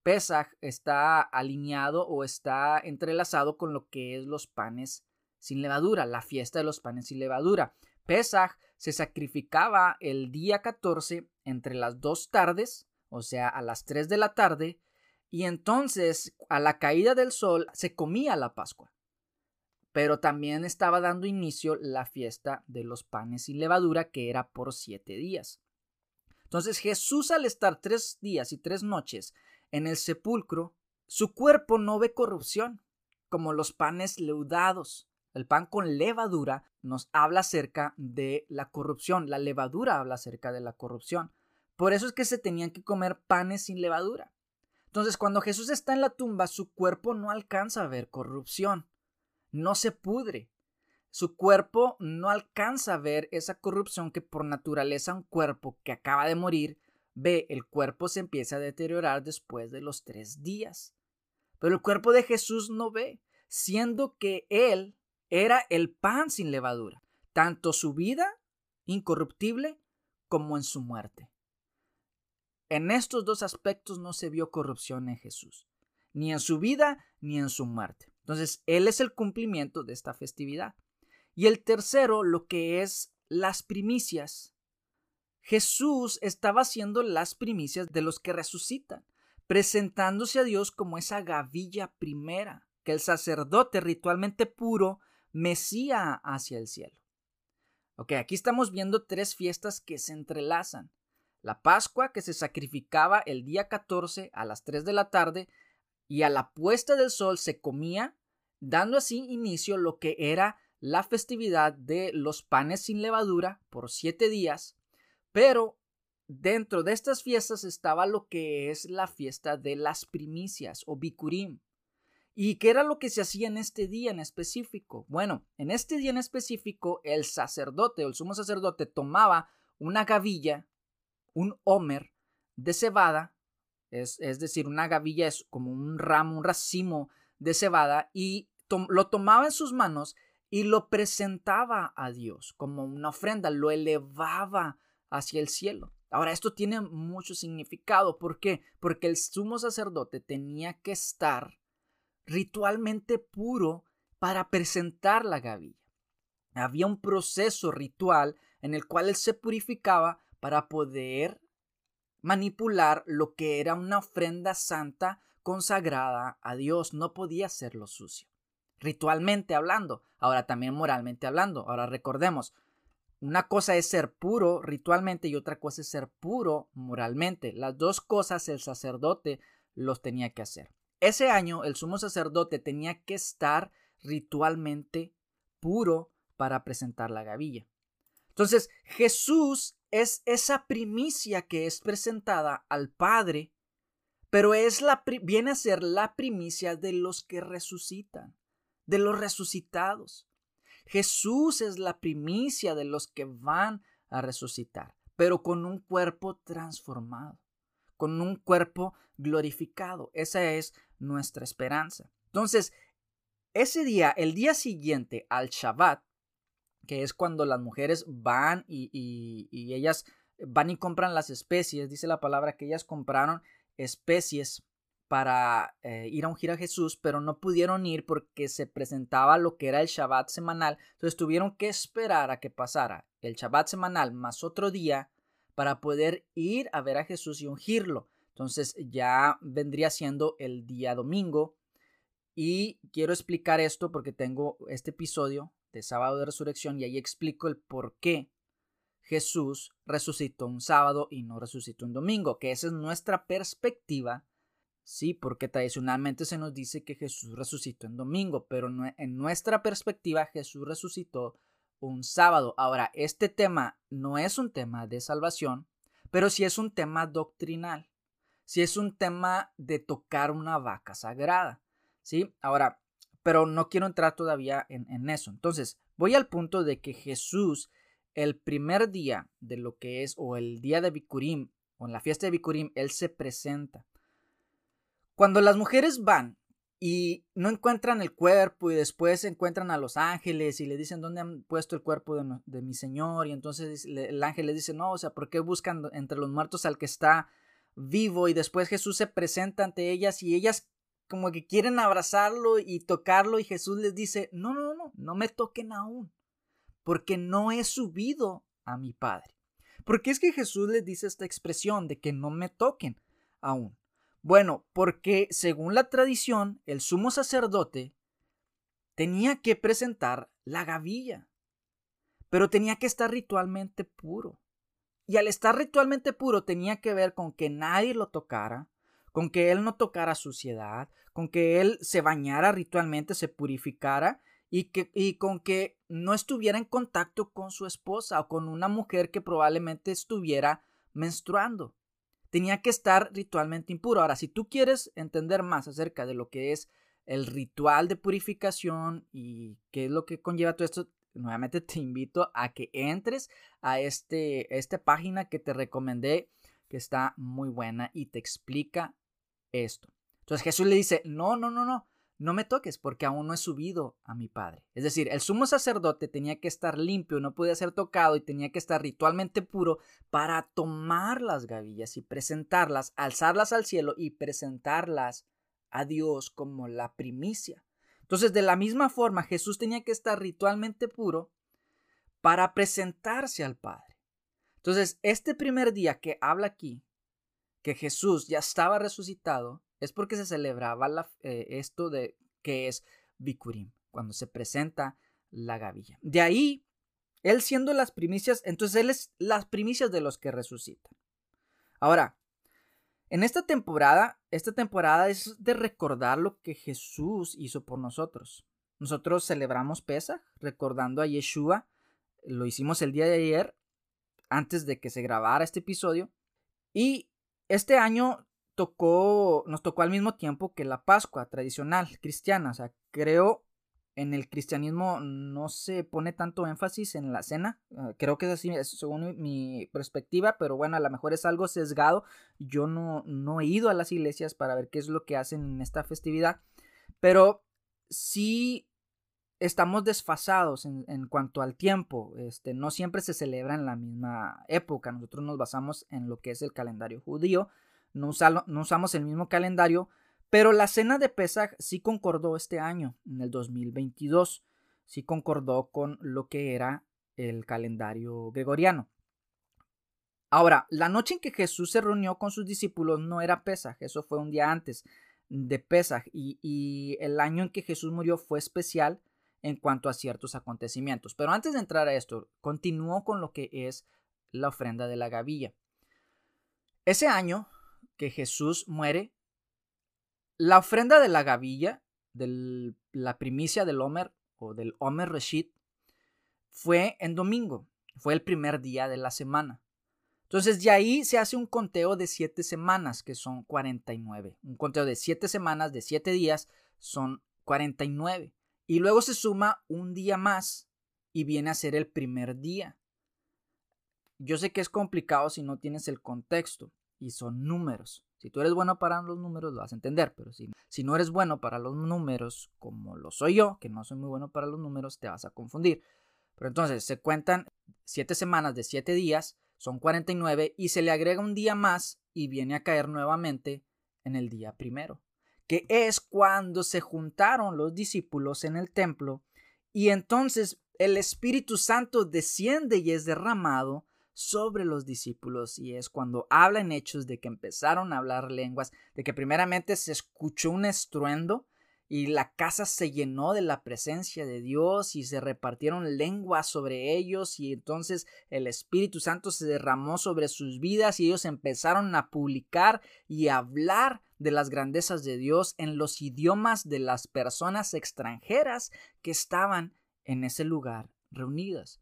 Pesaj está alineado o está entrelazado con lo que es los panes sin levadura, la fiesta de los panes sin levadura. Pesaj se sacrificaba el día 14 entre las dos tardes, o sea, a las 3 de la tarde, y entonces a la caída del sol se comía la Pascua pero también estaba dando inicio la fiesta de los panes sin levadura, que era por siete días. Entonces Jesús al estar tres días y tres noches en el sepulcro, su cuerpo no ve corrupción, como los panes leudados. El pan con levadura nos habla acerca de la corrupción, la levadura habla acerca de la corrupción. Por eso es que se tenían que comer panes sin levadura. Entonces cuando Jesús está en la tumba, su cuerpo no alcanza a ver corrupción no se pudre. Su cuerpo no alcanza a ver esa corrupción que por naturaleza un cuerpo que acaba de morir ve, el cuerpo se empieza a deteriorar después de los tres días. Pero el cuerpo de Jesús no ve, siendo que Él era el pan sin levadura, tanto su vida incorruptible como en su muerte. En estos dos aspectos no se vio corrupción en Jesús, ni en su vida ni en su muerte. Entonces, Él es el cumplimiento de esta festividad. Y el tercero, lo que es las primicias. Jesús estaba haciendo las primicias de los que resucitan, presentándose a Dios como esa gavilla primera que el sacerdote ritualmente puro mesía hacia el cielo. Ok, aquí estamos viendo tres fiestas que se entrelazan. La Pascua que se sacrificaba el día 14 a las 3 de la tarde y a la puesta del sol se comía, dando así inicio lo que era la festividad de los panes sin levadura por siete días, pero dentro de estas fiestas estaba lo que es la fiesta de las primicias o bikurim. ¿Y qué era lo que se hacía en este día en específico? Bueno, en este día en específico el sacerdote o el sumo sacerdote tomaba una gavilla, un homer de cebada es, decir, una gavilla es como un ramo, un racimo de cebada y lo tomaba en sus manos y lo presentaba a Dios como una ofrenda, lo elevaba hacia el cielo. Ahora, esto tiene mucho significado. ¿Por qué? Porque el sumo sacerdote tenía que estar ritualmente puro para presentar la gavilla. Había un proceso ritual en el cual él se purificaba para poder manipular lo que era una ofrenda santa consagrada a Dios. No podía serlo sucio. Ritualmente hablando, ahora también moralmente hablando. Ahora recordemos, una cosa es ser puro ritualmente y otra cosa es ser puro moralmente. Las dos cosas el sacerdote los tenía que hacer. Ese año el sumo sacerdote tenía que estar ritualmente puro para presentar la gavilla. Entonces Jesús es esa primicia que es presentada al Padre, pero es la, viene a ser la primicia de los que resucitan, de los resucitados. Jesús es la primicia de los que van a resucitar, pero con un cuerpo transformado, con un cuerpo glorificado. Esa es nuestra esperanza. Entonces, ese día, el día siguiente al Shabbat, que es cuando las mujeres van y, ellas van y compran las especies, dice la palabra que ellas compraron especies para eh, ir a ungir a Jesús, pero no pudieron ir porque se presentaba lo que era el Shabbat semanal, entonces tuvieron que esperar a que pasara el Shabbat semanal más otro día para poder ir a ver a Jesús y ungirlo. Entonces ya vendría siendo el día domingo y quiero explicar esto porque tengo este episodio de sábado de resurrección y ahí explico el por qué Jesús resucitó un sábado y no resucitó un domingo, que esa es nuestra perspectiva Sí, porque tradicionalmente se nos dice que Jesús resucitó en domingo, pero en nuestra perspectiva Jesús resucitó un sábado. Ahora, este tema no es un tema de salvación, pero sí es un tema doctrinal. Sí es un tema de tocar una vaca sagrada. ¿Sí? Ahora, pero no quiero entrar todavía en, eso. Entonces, voy al punto de que Jesús, el primer día de lo que es, o el día de Bikurim, o en la fiesta de Bikurim, Él se presenta. Cuando las mujeres van y no encuentran el cuerpo y después encuentran a los ángeles y le dicen dónde han puesto el cuerpo de, mi Señor y entonces el ángel les dice, no, o sea, ¿por qué buscan entre los muertos al que está vivo? Y después Jesús se presenta ante ellas y ellas como que quieren abrazarlo y tocarlo y Jesús les dice, no, no, no, no me toquen aún, porque no he subido a mi Padre. ¿Por qué es que Jesús les dice esta expresión de que no me toquen aún? Bueno, porque según la tradición, el sumo sacerdote tenía que presentar la gavilla, pero tenía que estar ritualmente puro. Y al estar ritualmente puro tenía que ver con que nadie lo tocara, con que él no tocara suciedad, con que él se bañara ritualmente, se purificara y, que, y con que no estuviera en contacto con su esposa o con una mujer que probablemente estuviera menstruando tenía que estar ritualmente impuro. Ahora, si tú quieres entender más acerca de lo que es el ritual de purificación y qué es lo que conlleva todo esto, nuevamente te invito a que entres a este, esta página que te recomendé, que está muy buena y te explica esto. Entonces Jesús le dice, no, no, no, no, no me toques porque aún no he subido a mi Padre. Es decir, el sumo sacerdote tenía que estar limpio, no podía ser tocado y tenía que estar ritualmente puro para tomar las gavillas y presentarlas, alzarlas al cielo y presentarlas a Dios como la primicia. Entonces, de la misma forma, Jesús tenía que estar ritualmente puro para presentarse al Padre. Entonces, este primer día que habla aquí, que Jesús ya estaba resucitado, es porque se celebraba eh, esto de que es Bikurim, cuando se presenta la gavilla. De ahí, él siendo las primicias, entonces él es las primicias de los que resucitan. Ahora, en esta temporada, esta temporada es de recordar lo que Jesús hizo por nosotros. Nosotros celebramos Pesach recordando a Yeshua. Lo hicimos el día de ayer, antes de que se grabara este episodio. Y este año tocó, nos tocó al mismo tiempo que la Pascua tradicional cristiana. O sea, creo en el cristianismo no se pone tanto énfasis en la cena. Eh, creo que es así, según mi perspectiva, pero bueno, a lo mejor es algo sesgado. Yo no, no he ido a las iglesias para ver qué es lo que hacen en esta festividad, pero sí estamos desfasados en, cuanto al tiempo. Este, no siempre se celebra en la misma época. Nosotros nos basamos en lo que es el calendario judío no, usamos el mismo calendario, pero la cena de Pesach sí concordó este año, en el 2022, sí concordó con lo que era el calendario gregoriano. Ahora, la noche en que Jesús se reunió con sus discípulos no era Pesaj, eso fue un día antes de Pesaj, y, y el año en que Jesús murió fue especial en cuanto a ciertos acontecimientos. Pero antes de entrar a esto, continuó con lo que es la ofrenda de la gavilla. Ese año que Jesús muere, la ofrenda de la gavilla, de la primicia del Homer o del Homer Reshit, fue en domingo, fue el primer día de la semana. Entonces de ahí se hace un conteo de siete semanas, que son 49. Un conteo de siete semanas, de siete días, son 49. Y luego se suma un día más y viene a ser el primer día. Yo sé que es complicado si no tienes el contexto, y son números. Si tú eres bueno para los números, lo vas a entender, pero si, si no eres bueno para los números, como lo soy yo, que no soy muy bueno para los números, te vas a confundir. Pero entonces se cuentan 7 semanas de 7 días, son 49, y se le agrega un día más y viene a caer nuevamente en el día primero, que es cuando se juntaron los discípulos en el templo, y entonces el Espíritu Santo desciende y es derramado sobre los discípulos y es cuando habla en hechos de que empezaron a hablar lenguas, de que primeramente se escuchó un estruendo y la casa se llenó de la presencia de Dios y se repartieron lenguas sobre ellos y entonces el Espíritu Santo se derramó sobre sus vidas y ellos empezaron a publicar y hablar de las grandezas de Dios en los idiomas de las personas extranjeras que estaban en ese lugar reunidas.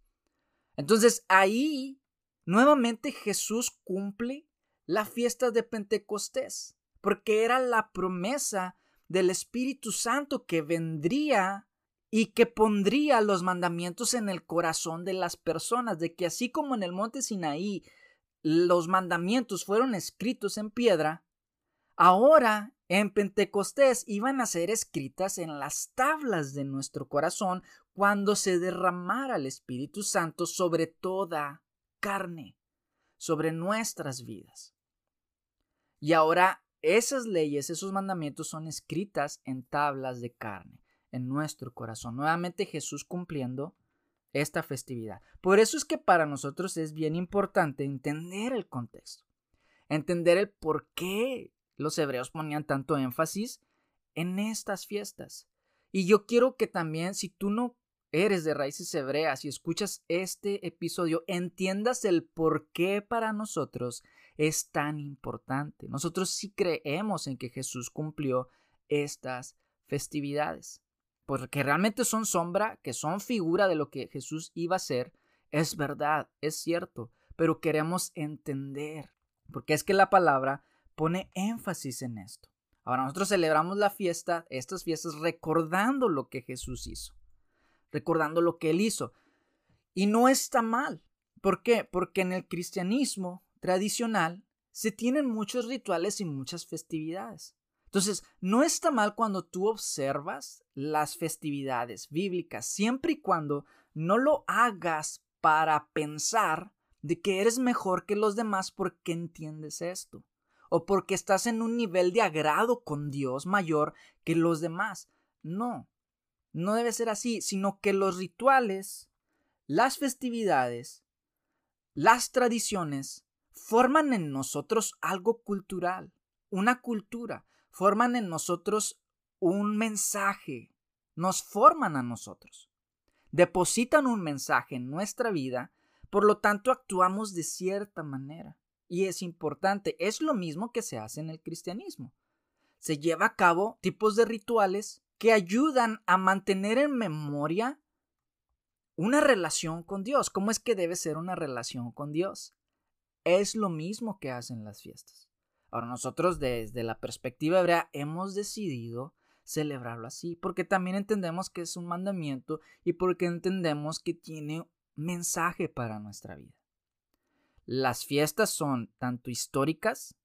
Entonces ahí nuevamente Jesús cumple la fiesta de Pentecostés, porque era la promesa del Espíritu Santo que vendría y que pondría los mandamientos en el corazón de las personas, de que así como en el monte Sinaí los mandamientos fueron escritos en piedra, ahora en Pentecostés iban a ser escritas en las tablas de nuestro corazón cuando se derramara el Espíritu Santo sobre toda carne, sobre nuestras vidas. Y ahora esas leyes, esos mandamientos son escritas en tablas de carne, en nuestro corazón. Nuevamente Jesús cumpliendo esta festividad. Por eso es que para nosotros es bien importante entender el contexto, entender el por qué los hebreos ponían tanto énfasis en estas fiestas. Y yo quiero que también, si tú no eres de raíces hebreas y escuchas este episodio, entiendas el por qué para nosotros es tan importante. Nosotros sí creemos en que Jesús cumplió estas festividades porque realmente son sombra, que son figura de lo que Jesús iba a ser, es verdad, es cierto, pero queremos entender, porque es que la palabra pone énfasis en esto. Ahora nosotros celebramos la fiesta, estas fiestas, recordando lo que Jesús hizo, recordando lo que Él hizo. Y no está mal. ¿Por qué? Porque en el cristianismo tradicional se tienen muchos rituales y muchas festividades. Entonces, no está mal cuando tú observas las festividades bíblicas, siempre y cuando no lo hagas para pensar de que eres mejor que los demás porque entiendes esto, o porque estás en un nivel de agrado con Dios mayor que los demás. No, no debe ser así, sino que los rituales, las festividades, las tradiciones forman en nosotros algo cultural, una cultura forman en nosotros un mensaje, nos forman a nosotros, depositan un mensaje en nuestra vida, por lo tanto actuamos de cierta manera. Y es importante, es lo mismo que se hace en el cristianismo. Se lleva a cabo tipos de rituales que ayudan a mantener en memoria una relación con Dios. ¿Cómo es que debe ser una relación con Dios? Es lo mismo que hacen las fiestas. Ahora nosotros desde la perspectiva hebrea hemos decidido celebrarlo así, porque también entendemos que es un mandamiento y porque entendemos que tiene mensaje para nuestra vida. Las fiestas son tanto históricas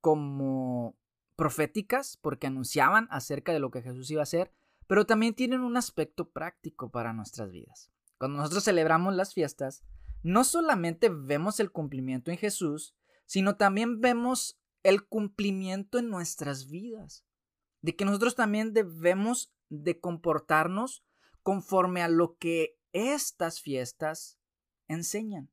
como proféticas, porque anunciaban acerca de lo que Jesús iba a hacer, pero también tienen un aspecto práctico para nuestras vidas. Cuando nosotros celebramos las fiestas, no solamente vemos el cumplimiento en Jesús, sino también vemos el cumplimiento en nuestras vidas, de que nosotros también debemos de comportarnos conforme a lo que estas fiestas enseñan.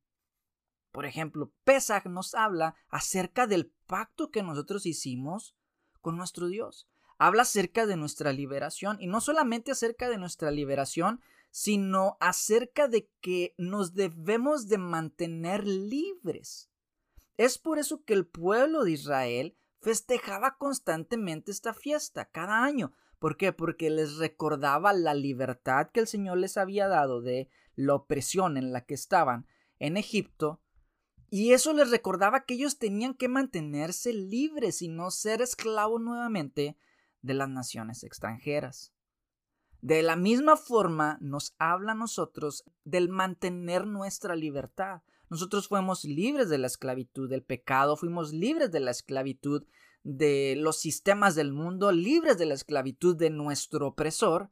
Por ejemplo, Pesach nos habla acerca del pacto que nosotros hicimos con nuestro Dios. Habla acerca de nuestra liberación y no solamente acerca de nuestra liberación, sino acerca de que nos debemos de mantener libres es por eso que el pueblo de Israel festejaba constantemente esta fiesta cada año. ¿Por qué? Porque les recordaba la libertad que el Señor les había dado de la opresión en la que estaban en Egipto. Y eso les recordaba que ellos tenían que mantenerse libres y no ser esclavos nuevamente de las naciones extranjeras. De la misma forma nos habla a nosotros del mantener nuestra libertad. Nosotros fuimos libres de la esclavitud del pecado, fuimos libres de la esclavitud de los sistemas del mundo, libres de la esclavitud de nuestro opresor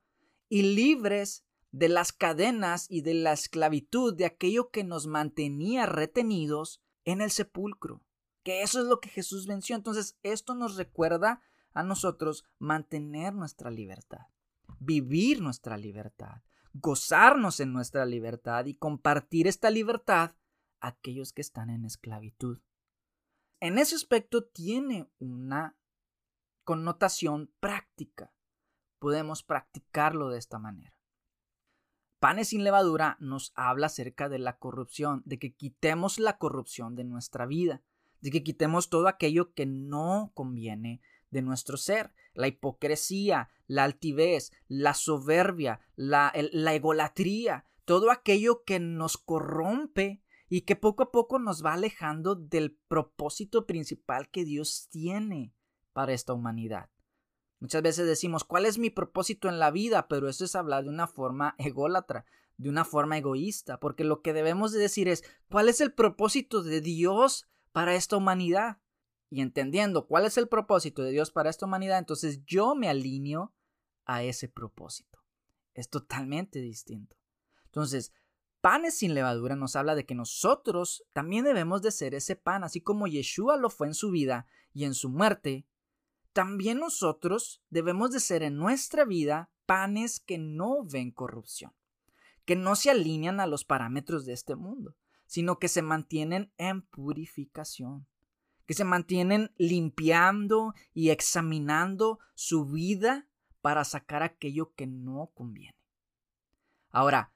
y libres de las cadenas y de la esclavitud de aquello que nos mantenía retenidos en el sepulcro. Que eso es lo que Jesús venció. Entonces, esto nos recuerda a nosotros mantener nuestra libertad, vivir nuestra libertad, gozarnos en nuestra libertad y compartir esta libertad aquellos que están en esclavitud. En ese aspecto tiene una connotación práctica. Podemos practicarlo de esta manera. Panes sin levadura nos habla acerca de la corrupción, de que quitemos la corrupción de nuestra vida, de que quitemos todo aquello que no conviene de nuestro ser, la hipocresía, la altivez, la soberbia, la, la egolatría, todo aquello que nos corrompe y que poco a poco nos va alejando del propósito principal que Dios tiene para esta humanidad. Muchas veces decimos, ¿cuál es mi propósito en la vida? Pero eso es hablar de una forma ególatra, de una forma egoísta, porque lo que debemos de decir es, ¿cuál es el propósito de Dios para esta humanidad? Y entendiendo cuál es el propósito de Dios para esta humanidad, entonces yo me alineo a ese propósito. Es totalmente distinto. Entonces, panes sin levadura nos habla de que nosotros también debemos de ser ese pan, así como Yeshua lo fue en su vida y en su muerte. También nosotros debemos de ser en nuestra vida panes que no ven corrupción, que no se alinean a los parámetros de este mundo, sino que se mantienen en purificación, que se mantienen limpiando y examinando su vida para sacar aquello que no conviene. Ahora,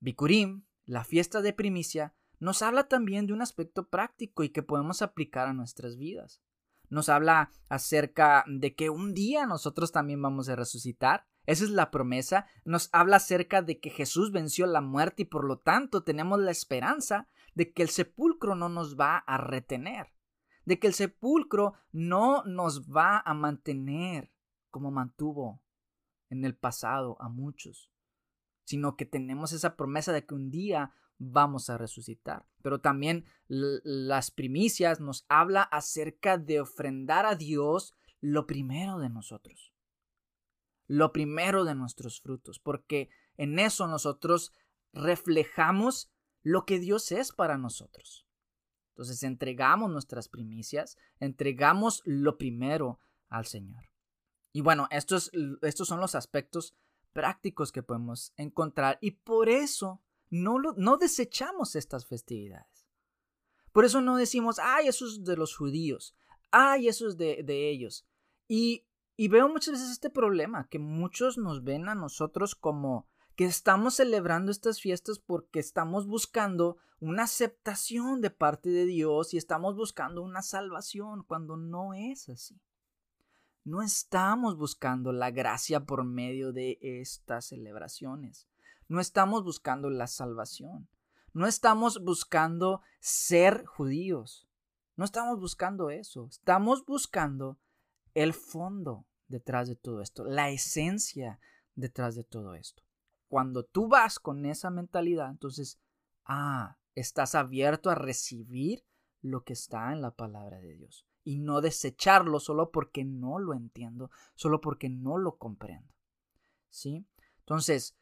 Bikurim, la fiesta de primicia, nos habla también de un aspecto práctico y que podemos aplicar a nuestras vidas. Nos habla acerca de que un día nosotros también vamos a resucitar. Esa es la promesa. Nos habla acerca de que Jesús venció la muerte y por lo tanto tenemos la esperanza de que el sepulcro no nos va a retener, de que el sepulcro no nos va a mantener como mantuvo en el pasado a muchos sino que tenemos esa promesa de que un día vamos a resucitar. Pero también las primicias nos habla acerca de ofrendar a Dios lo primero de nosotros, lo primero de nuestros frutos, porque en eso nosotros reflejamos lo que Dios es para nosotros. Entonces entregamos nuestras primicias, entregamos lo primero al Señor. Y bueno, estos, estos son los aspectos prácticos que podemos encontrar y por eso no, no desechamos estas festividades. Por eso no decimos, ay, eso es de los judíos, ay, eso es de, de ellos. Y, y veo muchas veces este problema, que muchos nos ven a nosotros como que estamos celebrando estas fiestas porque estamos buscando una aceptación de parte de Dios y estamos buscando una salvación cuando no es así. No estamos buscando la gracia por medio de estas celebraciones. No estamos buscando la salvación. No estamos buscando ser judíos. No estamos buscando eso. Estamos buscando el fondo detrás de todo esto, la esencia detrás de todo esto. Cuando tú vas con esa mentalidad, entonces, ah, estás abierto a recibir lo que está en la palabra de Dios y no desecharlo solo porque no lo entiendo, solo porque no lo comprendo. ¿Sí? Entonces,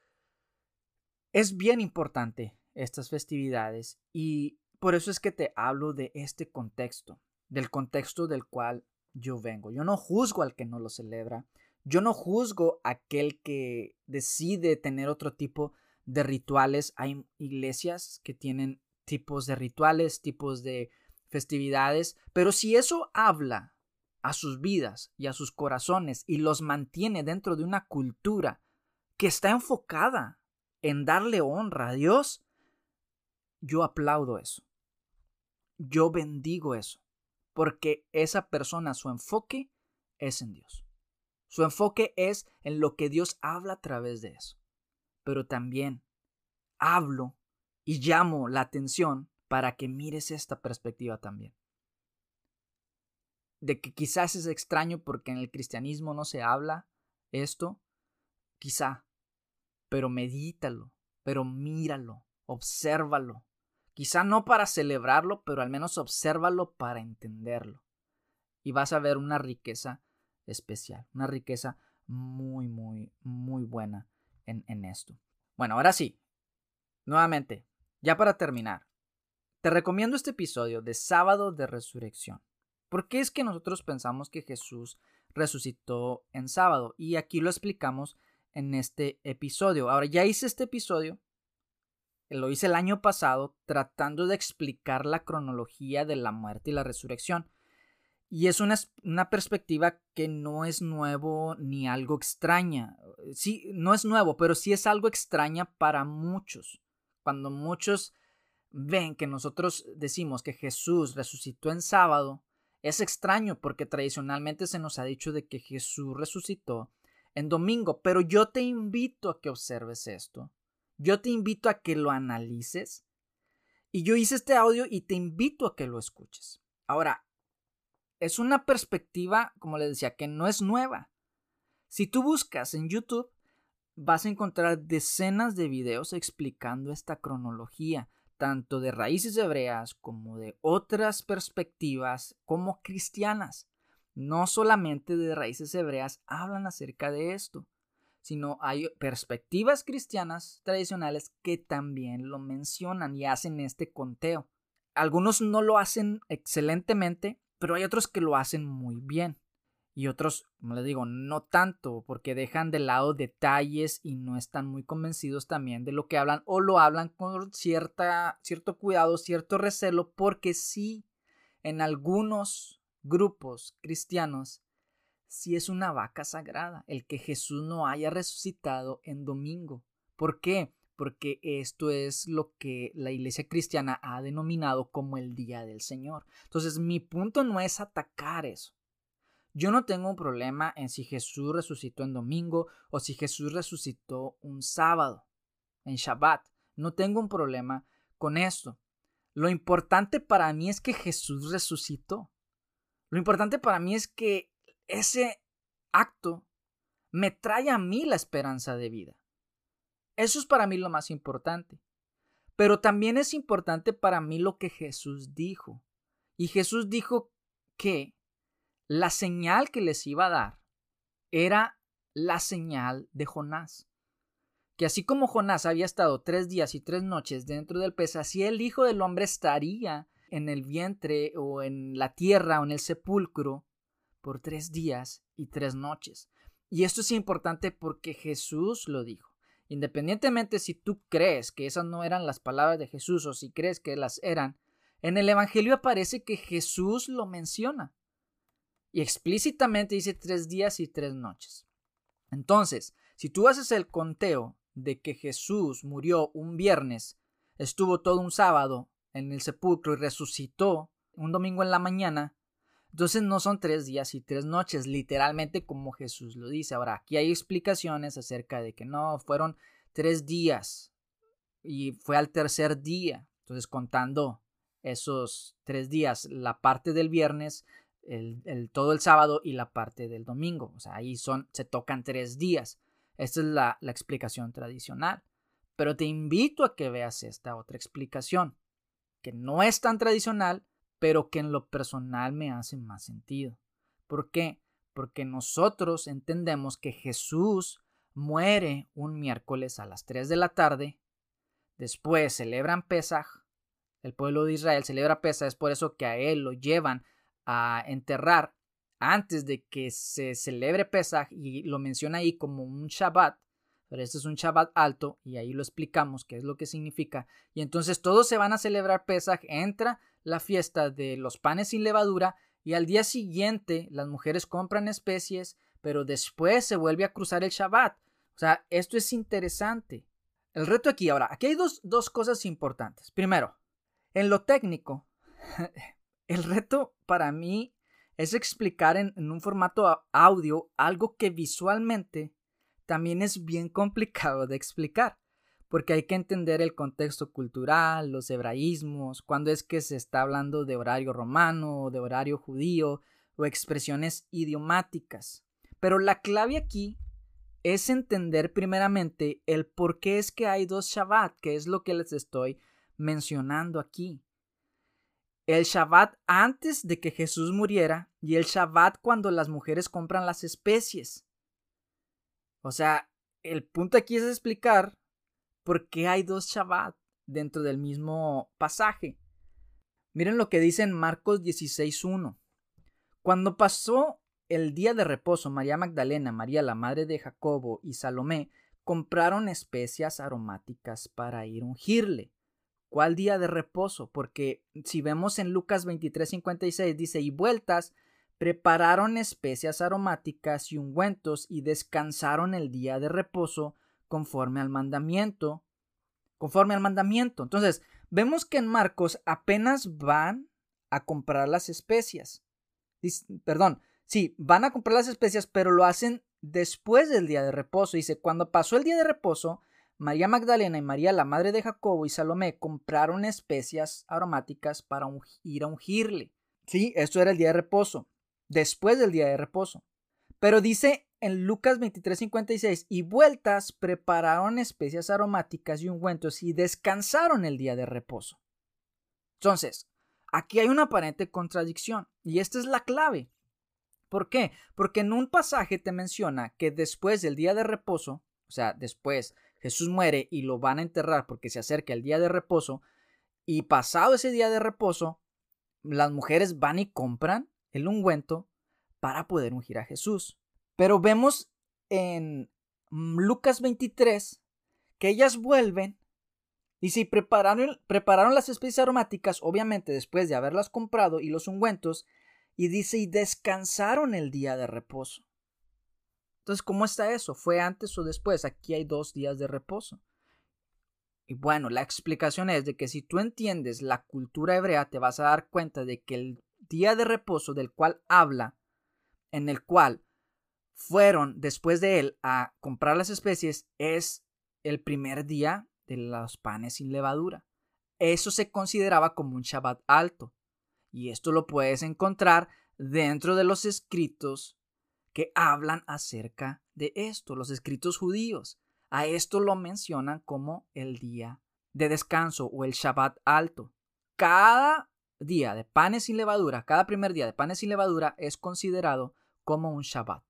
es bien importante estas festividades y por eso es que te hablo de este contexto, del contexto del cual yo vengo. Yo no juzgo al que no lo celebra, yo no juzgo a aquel que decide tener otro tipo de rituales. Hay iglesias que tienen tipos de rituales, tipos de festividades, pero si eso habla a sus vidas y a sus corazones y los mantiene dentro de una cultura que está enfocada en darle honra a Dios, yo aplaudo eso. Yo bendigo eso, porque esa persona, su enfoque es en Dios. Su enfoque es en lo que Dios habla a través de eso. Pero también hablo y llamo la atención para que mires esta perspectiva también. De que quizás es extraño porque en el cristianismo no se habla esto, quizá, pero medítalo, pero míralo, obsérvalo. Quizá no para celebrarlo, pero al menos obsérvalo para entenderlo. Y vas a ver una riqueza especial, una riqueza muy, muy, muy buena en, en esto. Bueno, ahora sí, nuevamente, ya para terminar, te recomiendo este episodio de Sábado de Resurrección. ¿Por qué es que nosotros pensamos que Jesús resucitó en sábado? Y aquí lo explicamos en este episodio. Ahora, ya hice este episodio, lo hice el año pasado, tratando de explicar la cronología de la muerte y la resurrección. Y es una, una, perspectiva que no es nuevo ni algo extraña. Sí, no es nuevo, pero sí es algo extraña para muchos. Cuando muchos ven que nosotros decimos que Jesús resucitó en sábado, Es extraño porque tradicionalmente se nos ha dicho de que Jesús resucitó en domingo, pero yo te invito a que observes esto. Yo te invito a que lo analices. Y yo hice este audio y te invito a que lo escuches. Ahora, es una perspectiva, como les decía, que no es nueva. Si tú buscas en YouTube, vas a encontrar decenas de videos explicando esta cronología, tanto de raíces hebreas como de otras perspectivas como cristianas. No solamente de raíces hebreas hablan acerca de esto, sino hay perspectivas cristianas tradicionales que también lo mencionan y hacen este conteo. Algunos no lo hacen excelentemente, pero hay otros que lo hacen muy bien y otros, como les digo, no tanto, porque dejan de lado detalles y no están muy convencidos también de lo que hablan o lo hablan con cierta, cierto cuidado, cierto recelo, porque sí, en algunos grupos cristianos, sí es una vaca sagrada el que Jesús no haya resucitado en domingo. ¿Por qué? Porque esto es lo que la iglesia cristiana ha denominado como el día del Señor. Entonces, mi punto no es atacar eso yo no tengo un problema en si Jesús resucitó en domingo o si Jesús resucitó un sábado, en Shabbat. No tengo un problema con esto. Lo importante para mí es que Jesús resucitó. Lo importante para mí es que ese acto me trae a mí la esperanza de vida. Eso es para mí lo más importante. Pero también es importante para mí lo que Jesús dijo. Y Jesús dijo que la señal que les iba a dar era la señal de Jonás. Que así como Jonás había estado tres días y tres noches dentro del pez, así el Hijo del Hombre estaría en el vientre o en la tierra o en el sepulcro por tres días y tres noches. Y esto es importante porque Jesús lo dijo. Independientemente si tú crees que esas no eran las palabras de Jesús o si crees que las eran, en el Evangelio aparece que Jesús lo menciona y explícitamente dice tres días y tres noches. Entonces, si tú haces el conteo de que Jesús murió un viernes, estuvo todo un sábado en el sepulcro y resucitó un domingo en la mañana, entonces no son tres días y tres noches, literalmente como Jesús lo dice. Ahora, aquí hay explicaciones acerca de que no, fueron tres días y fue al tercer día. Entonces, contando esos tres días, la parte del viernes el, todo el sábado y la parte del domingo. O sea, ahí son, se tocan tres días. Esta es la, la explicación tradicional. Pero te invito a que veas esta otra explicación, que no es tan tradicional, pero que en lo personal me hace más sentido. ¿Por qué? Porque nosotros entendemos que Jesús muere un miércoles a las 3 de la tarde, después celebran Pesaj, el pueblo de Israel celebra Pesaj, es por eso que a él lo llevan a enterrar antes de que se celebre Pesaj y lo menciona ahí como un Shabbat, pero este es un Shabbat alto y ahí lo explicamos qué es lo que significa. Y entonces todos se van a celebrar Pesaj, entra la fiesta de los panes sin levadura y al día siguiente las mujeres compran especies, pero después se vuelve a cruzar el Shabbat. O sea, esto es interesante. El reto aquí, ahora, aquí hay dos, dos cosas importantes. Primero, en lo técnico, el reto para mí es explicar en, un formato audio algo que visualmente también es bien complicado de explicar, porque hay que entender el contexto cultural, los hebraísmos, cuando es que se está hablando de horario romano de horario judío o expresiones idiomáticas. Pero la clave aquí es entender primeramente el por qué es que hay dos Shabbat, que es lo que les estoy mencionando aquí el Shabbat antes de que Jesús muriera y el Shabbat cuando las mujeres compran las especies. O sea, el punto aquí es explicar por qué hay dos Shabbat dentro del mismo pasaje. Miren lo que dice en Marcos 16.1. Cuando pasó el día de reposo, María Magdalena, María la madre de Jacobo y Salomé compraron especias aromáticas para ir ungirle. ¿Cuál día de reposo? Porque si vemos en Lucas 23:56 dice, y vueltas, prepararon especias aromáticas y ungüentos y descansaron el día de reposo conforme al mandamiento. Conforme al mandamiento. Entonces, vemos que en Marcos apenas van a comprar las especias. perdón, sí, van a comprar las especias, pero lo hacen después del día de reposo. Dice, cuando pasó el día de reposo, María Magdalena y María, la madre de Jacobo y Salomé, compraron especias aromáticas para ir a ungirle. Sí, esto era el día de reposo, después del día de reposo. Pero dice en Lucas 23:56, y vueltas prepararon especias aromáticas y ungüentos y descansaron el día de reposo. Entonces, aquí hay una aparente contradicción y esta es la clave. ¿Por qué? Porque en un pasaje te menciona que después del día de reposo, o sea, después Jesús muere y lo van a enterrar porque se acerca el día de reposo, y pasado ese día de reposo, las mujeres van y compran el ungüento para poder ungir a Jesús. Pero vemos en Lucas 23 que ellas vuelven y si prepararon, prepararon las especies aromáticas, obviamente después de haberlas comprado y los ungüentos, y dice, y descansaron el día de reposo. Entonces, ¿cómo está eso? ¿Fue antes o después? Aquí hay dos días de reposo. Y bueno, la explicación es de que si tú entiendes la cultura hebrea, te vas a dar cuenta de que el día de reposo del cual habla, en el cual fueron después de él a comprar las especies, es el primer día de los panes sin levadura. Eso se consideraba como un Shabbat alto. Y esto lo puedes encontrar dentro de los escritos que hablan acerca de esto, los escritos judíos. A esto lo mencionan como el día de descanso o el Shabbat alto. Cada día de panes sin levadura, cada primer día de panes sin levadura es considerado como un Shabbat.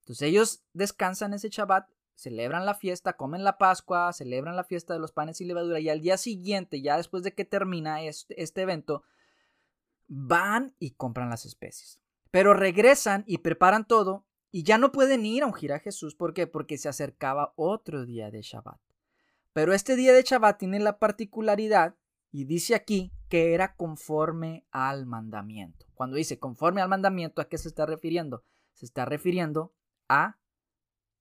Entonces ellos descansan ese Shabbat, celebran la fiesta, comen la Pascua, celebran la fiesta de los panes sin levadura y al día siguiente, ya después de que termina este, este evento, van y compran las especies. Pero regresan y preparan todo y ya no pueden ir a ungir a Jesús. ¿Por qué? Porque se acercaba otro día de Shabbat. Pero este día de Shabbat tiene la particularidad, y dice aquí, que era conforme al mandamiento. Cuando dice conforme al mandamiento, ¿a qué se está refiriendo? Se está refiriendo a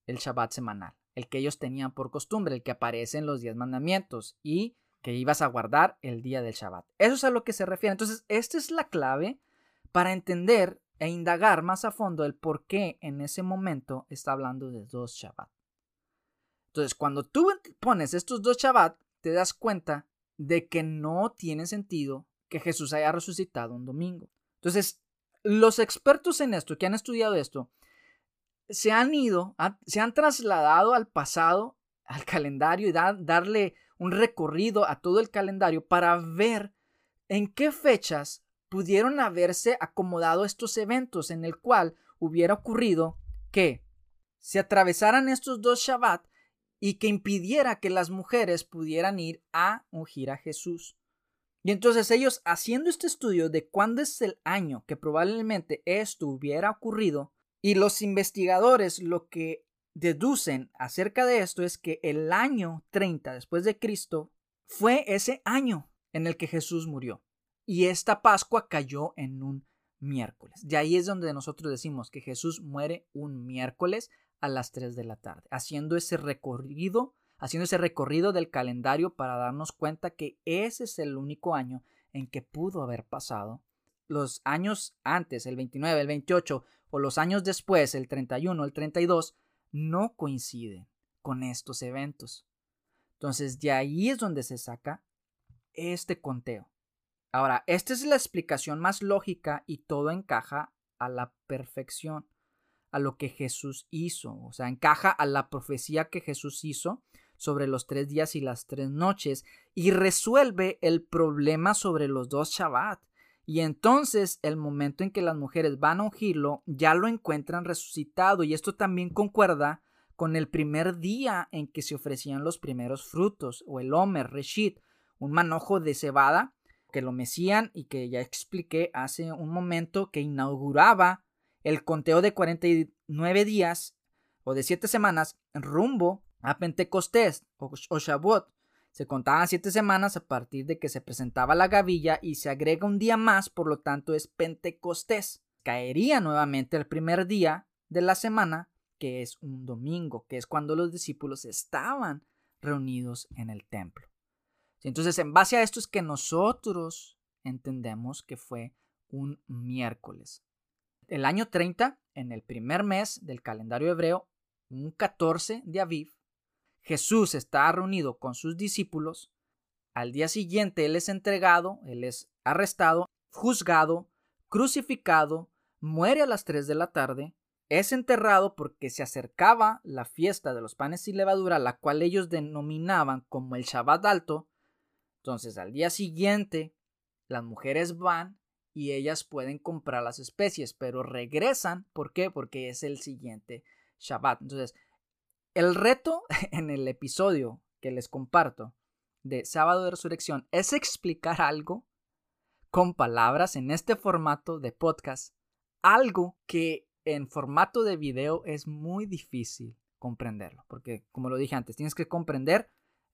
el Shabbat semanal, el que ellos tenían por costumbre, el que aparece en los diez mandamientos y que ibas a guardar el día del Shabbat. Eso es a lo que se refiere. Entonces, esta es la clave para entender e indagar más a fondo el por qué en ese momento está hablando de dos Shabbat. Entonces, cuando tú pones estos dos Shabbat, te das cuenta de que no tiene sentido que Jesús haya resucitado un domingo. Entonces, los expertos en esto, que han estudiado esto, se han ido, se han trasladado al pasado, al calendario y darle un recorrido a todo el calendario para ver en qué fechas pudieron haberse acomodado estos eventos en el cual hubiera ocurrido que se atravesaran estos dos Shabbat y que impidiera que las mujeres pudieran ir a ungir a Jesús. Y entonces ellos haciendo este estudio de cuándo es el año que probablemente esto hubiera ocurrido, y los investigadores lo que deducen acerca de esto es que el año 30 después de Cristo fue ese año en el que Jesús murió. Y esta Pascua cayó en un miércoles. De ahí es donde nosotros decimos que Jesús muere un miércoles a las 3 de la tarde, haciendo ese recorrido, haciendo ese recorrido del calendario para darnos cuenta que ese es el único año en que pudo haber pasado. Los años antes, el 29, el 28 o los años después, el 31, el 32, no coinciden con estos eventos. Entonces, de ahí es donde se saca este conteo. Ahora, esta es la explicación más lógica y todo encaja a la perfección, a lo que Jesús hizo, o sea, encaja a la profecía que Jesús hizo sobre los tres días y las tres noches y resuelve el problema sobre los dos Shabbat. Y entonces el momento en que las mujeres van a ungirlo ya lo encuentran resucitado y esto también concuerda con el primer día en que se ofrecían los primeros frutos o el Homer, Reshit, un manojo de cebada que lo mecían y que ya expliqué hace un momento que inauguraba el conteo de 49 días o de 7 semanas rumbo a Pentecostés o, o. Se contaban 7 semanas a partir de que se presentaba la gavilla y se agrega un día más, por lo tanto es Pentecostés. Caería nuevamente el primer día de la semana, que es un domingo, que es cuando los discípulos estaban reunidos en el templo. Entonces, en base a esto es que nosotros entendemos que fue un miércoles. El año 30, en el primer mes del calendario hebreo, un 14 de Aviv, Jesús está reunido con sus discípulos. Al día siguiente Él es entregado, Él es arrestado, juzgado, crucificado, muere a las 3 de la tarde, es enterrado porque se acercaba la fiesta de los panes y levadura, la cual ellos denominaban como el Shabbat alto. Entonces al día siguiente las mujeres van y ellas pueden comprar las especies, pero regresan. ¿Por qué? Porque es el siguiente Shabbat. Entonces, el reto en el episodio que les comparto de sábado de resurrección es explicar algo con palabras en este formato de podcast, algo que en formato de video es muy difícil comprenderlo, porque como lo dije antes, tienes que comprender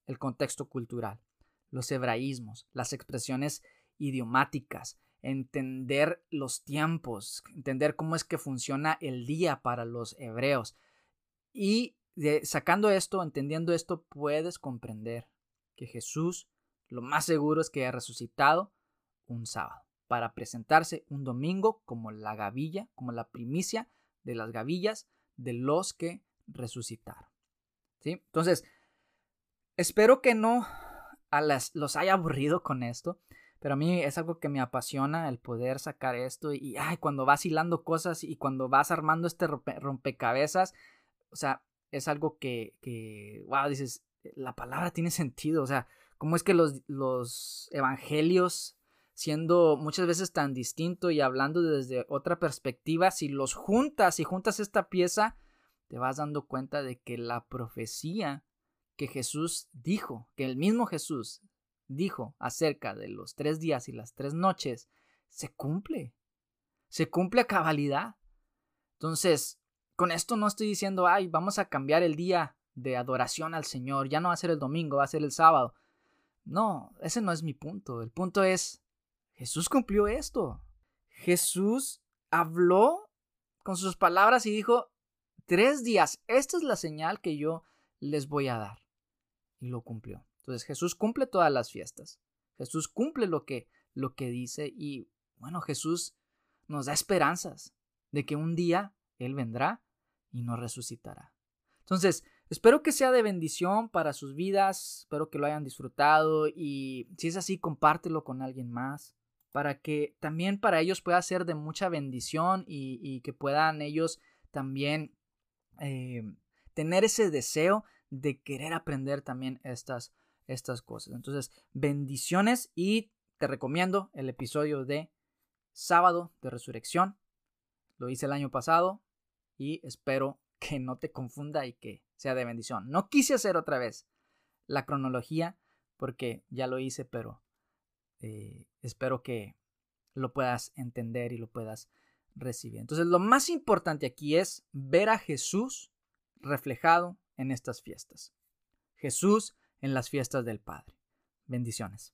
el contexto cultural, los hebraísmos, las expresiones idiomáticas, entender los tiempos, entender cómo es que funciona el día para los hebreos. Y sacando esto, entendiendo esto, puedes comprender que Jesús lo más seguro es que ha resucitado un sábado para presentarse un domingo como la gavilla, como la primicia de las gavillas de los que resucitaron. ¿Sí? Entonces, espero que no a las, los haya aburrido con esto. Pero a mí es algo que me apasiona el poder sacar esto y, ay, cuando vas hilando cosas y cuando vas armando este rompecabezas, o sea, es algo que, que, wow, dices, la palabra tiene sentido, o sea, cómo es que los, los evangelios, siendo muchas veces tan distinto y hablando desde otra perspectiva, si los juntas y juntas esta pieza, te vas dando cuenta de que la profecía que Jesús dijo, que el mismo Jesús dijo acerca de los tres días y las tres noches, se cumple. Se cumple a cabalidad. Entonces, con esto no estoy diciendo, ay, vamos a cambiar el día de adoración al Señor, ya no va a ser el domingo, va a ser el sábado. No, ese no es mi punto. El punto es, Jesús cumplió esto. Jesús habló con sus palabras y dijo, tres días, esta es la señal que yo les voy a dar. Y lo cumplió. Entonces Jesús cumple todas las fiestas. Jesús cumple lo que, lo que dice y bueno, Jesús nos da esperanzas de que un día Él vendrá y nos resucitará. Entonces, espero que sea de bendición para sus vidas, espero que lo hayan disfrutado y si es así, compártelo con alguien más para que también para ellos pueda ser de mucha bendición y, que puedan ellos también eh, tener ese deseo de querer aprender también estas estas cosas. Entonces, bendiciones y te recomiendo el episodio de sábado de resurrección. Lo hice el año pasado y espero que no te confunda y que sea de bendición. No quise hacer otra vez la cronología porque ya lo hice, pero eh, espero que lo puedas entender y lo puedas recibir. Entonces, lo más importante aquí es ver a Jesús reflejado en estas fiestas. Jesús en las fiestas del Padre. Bendiciones.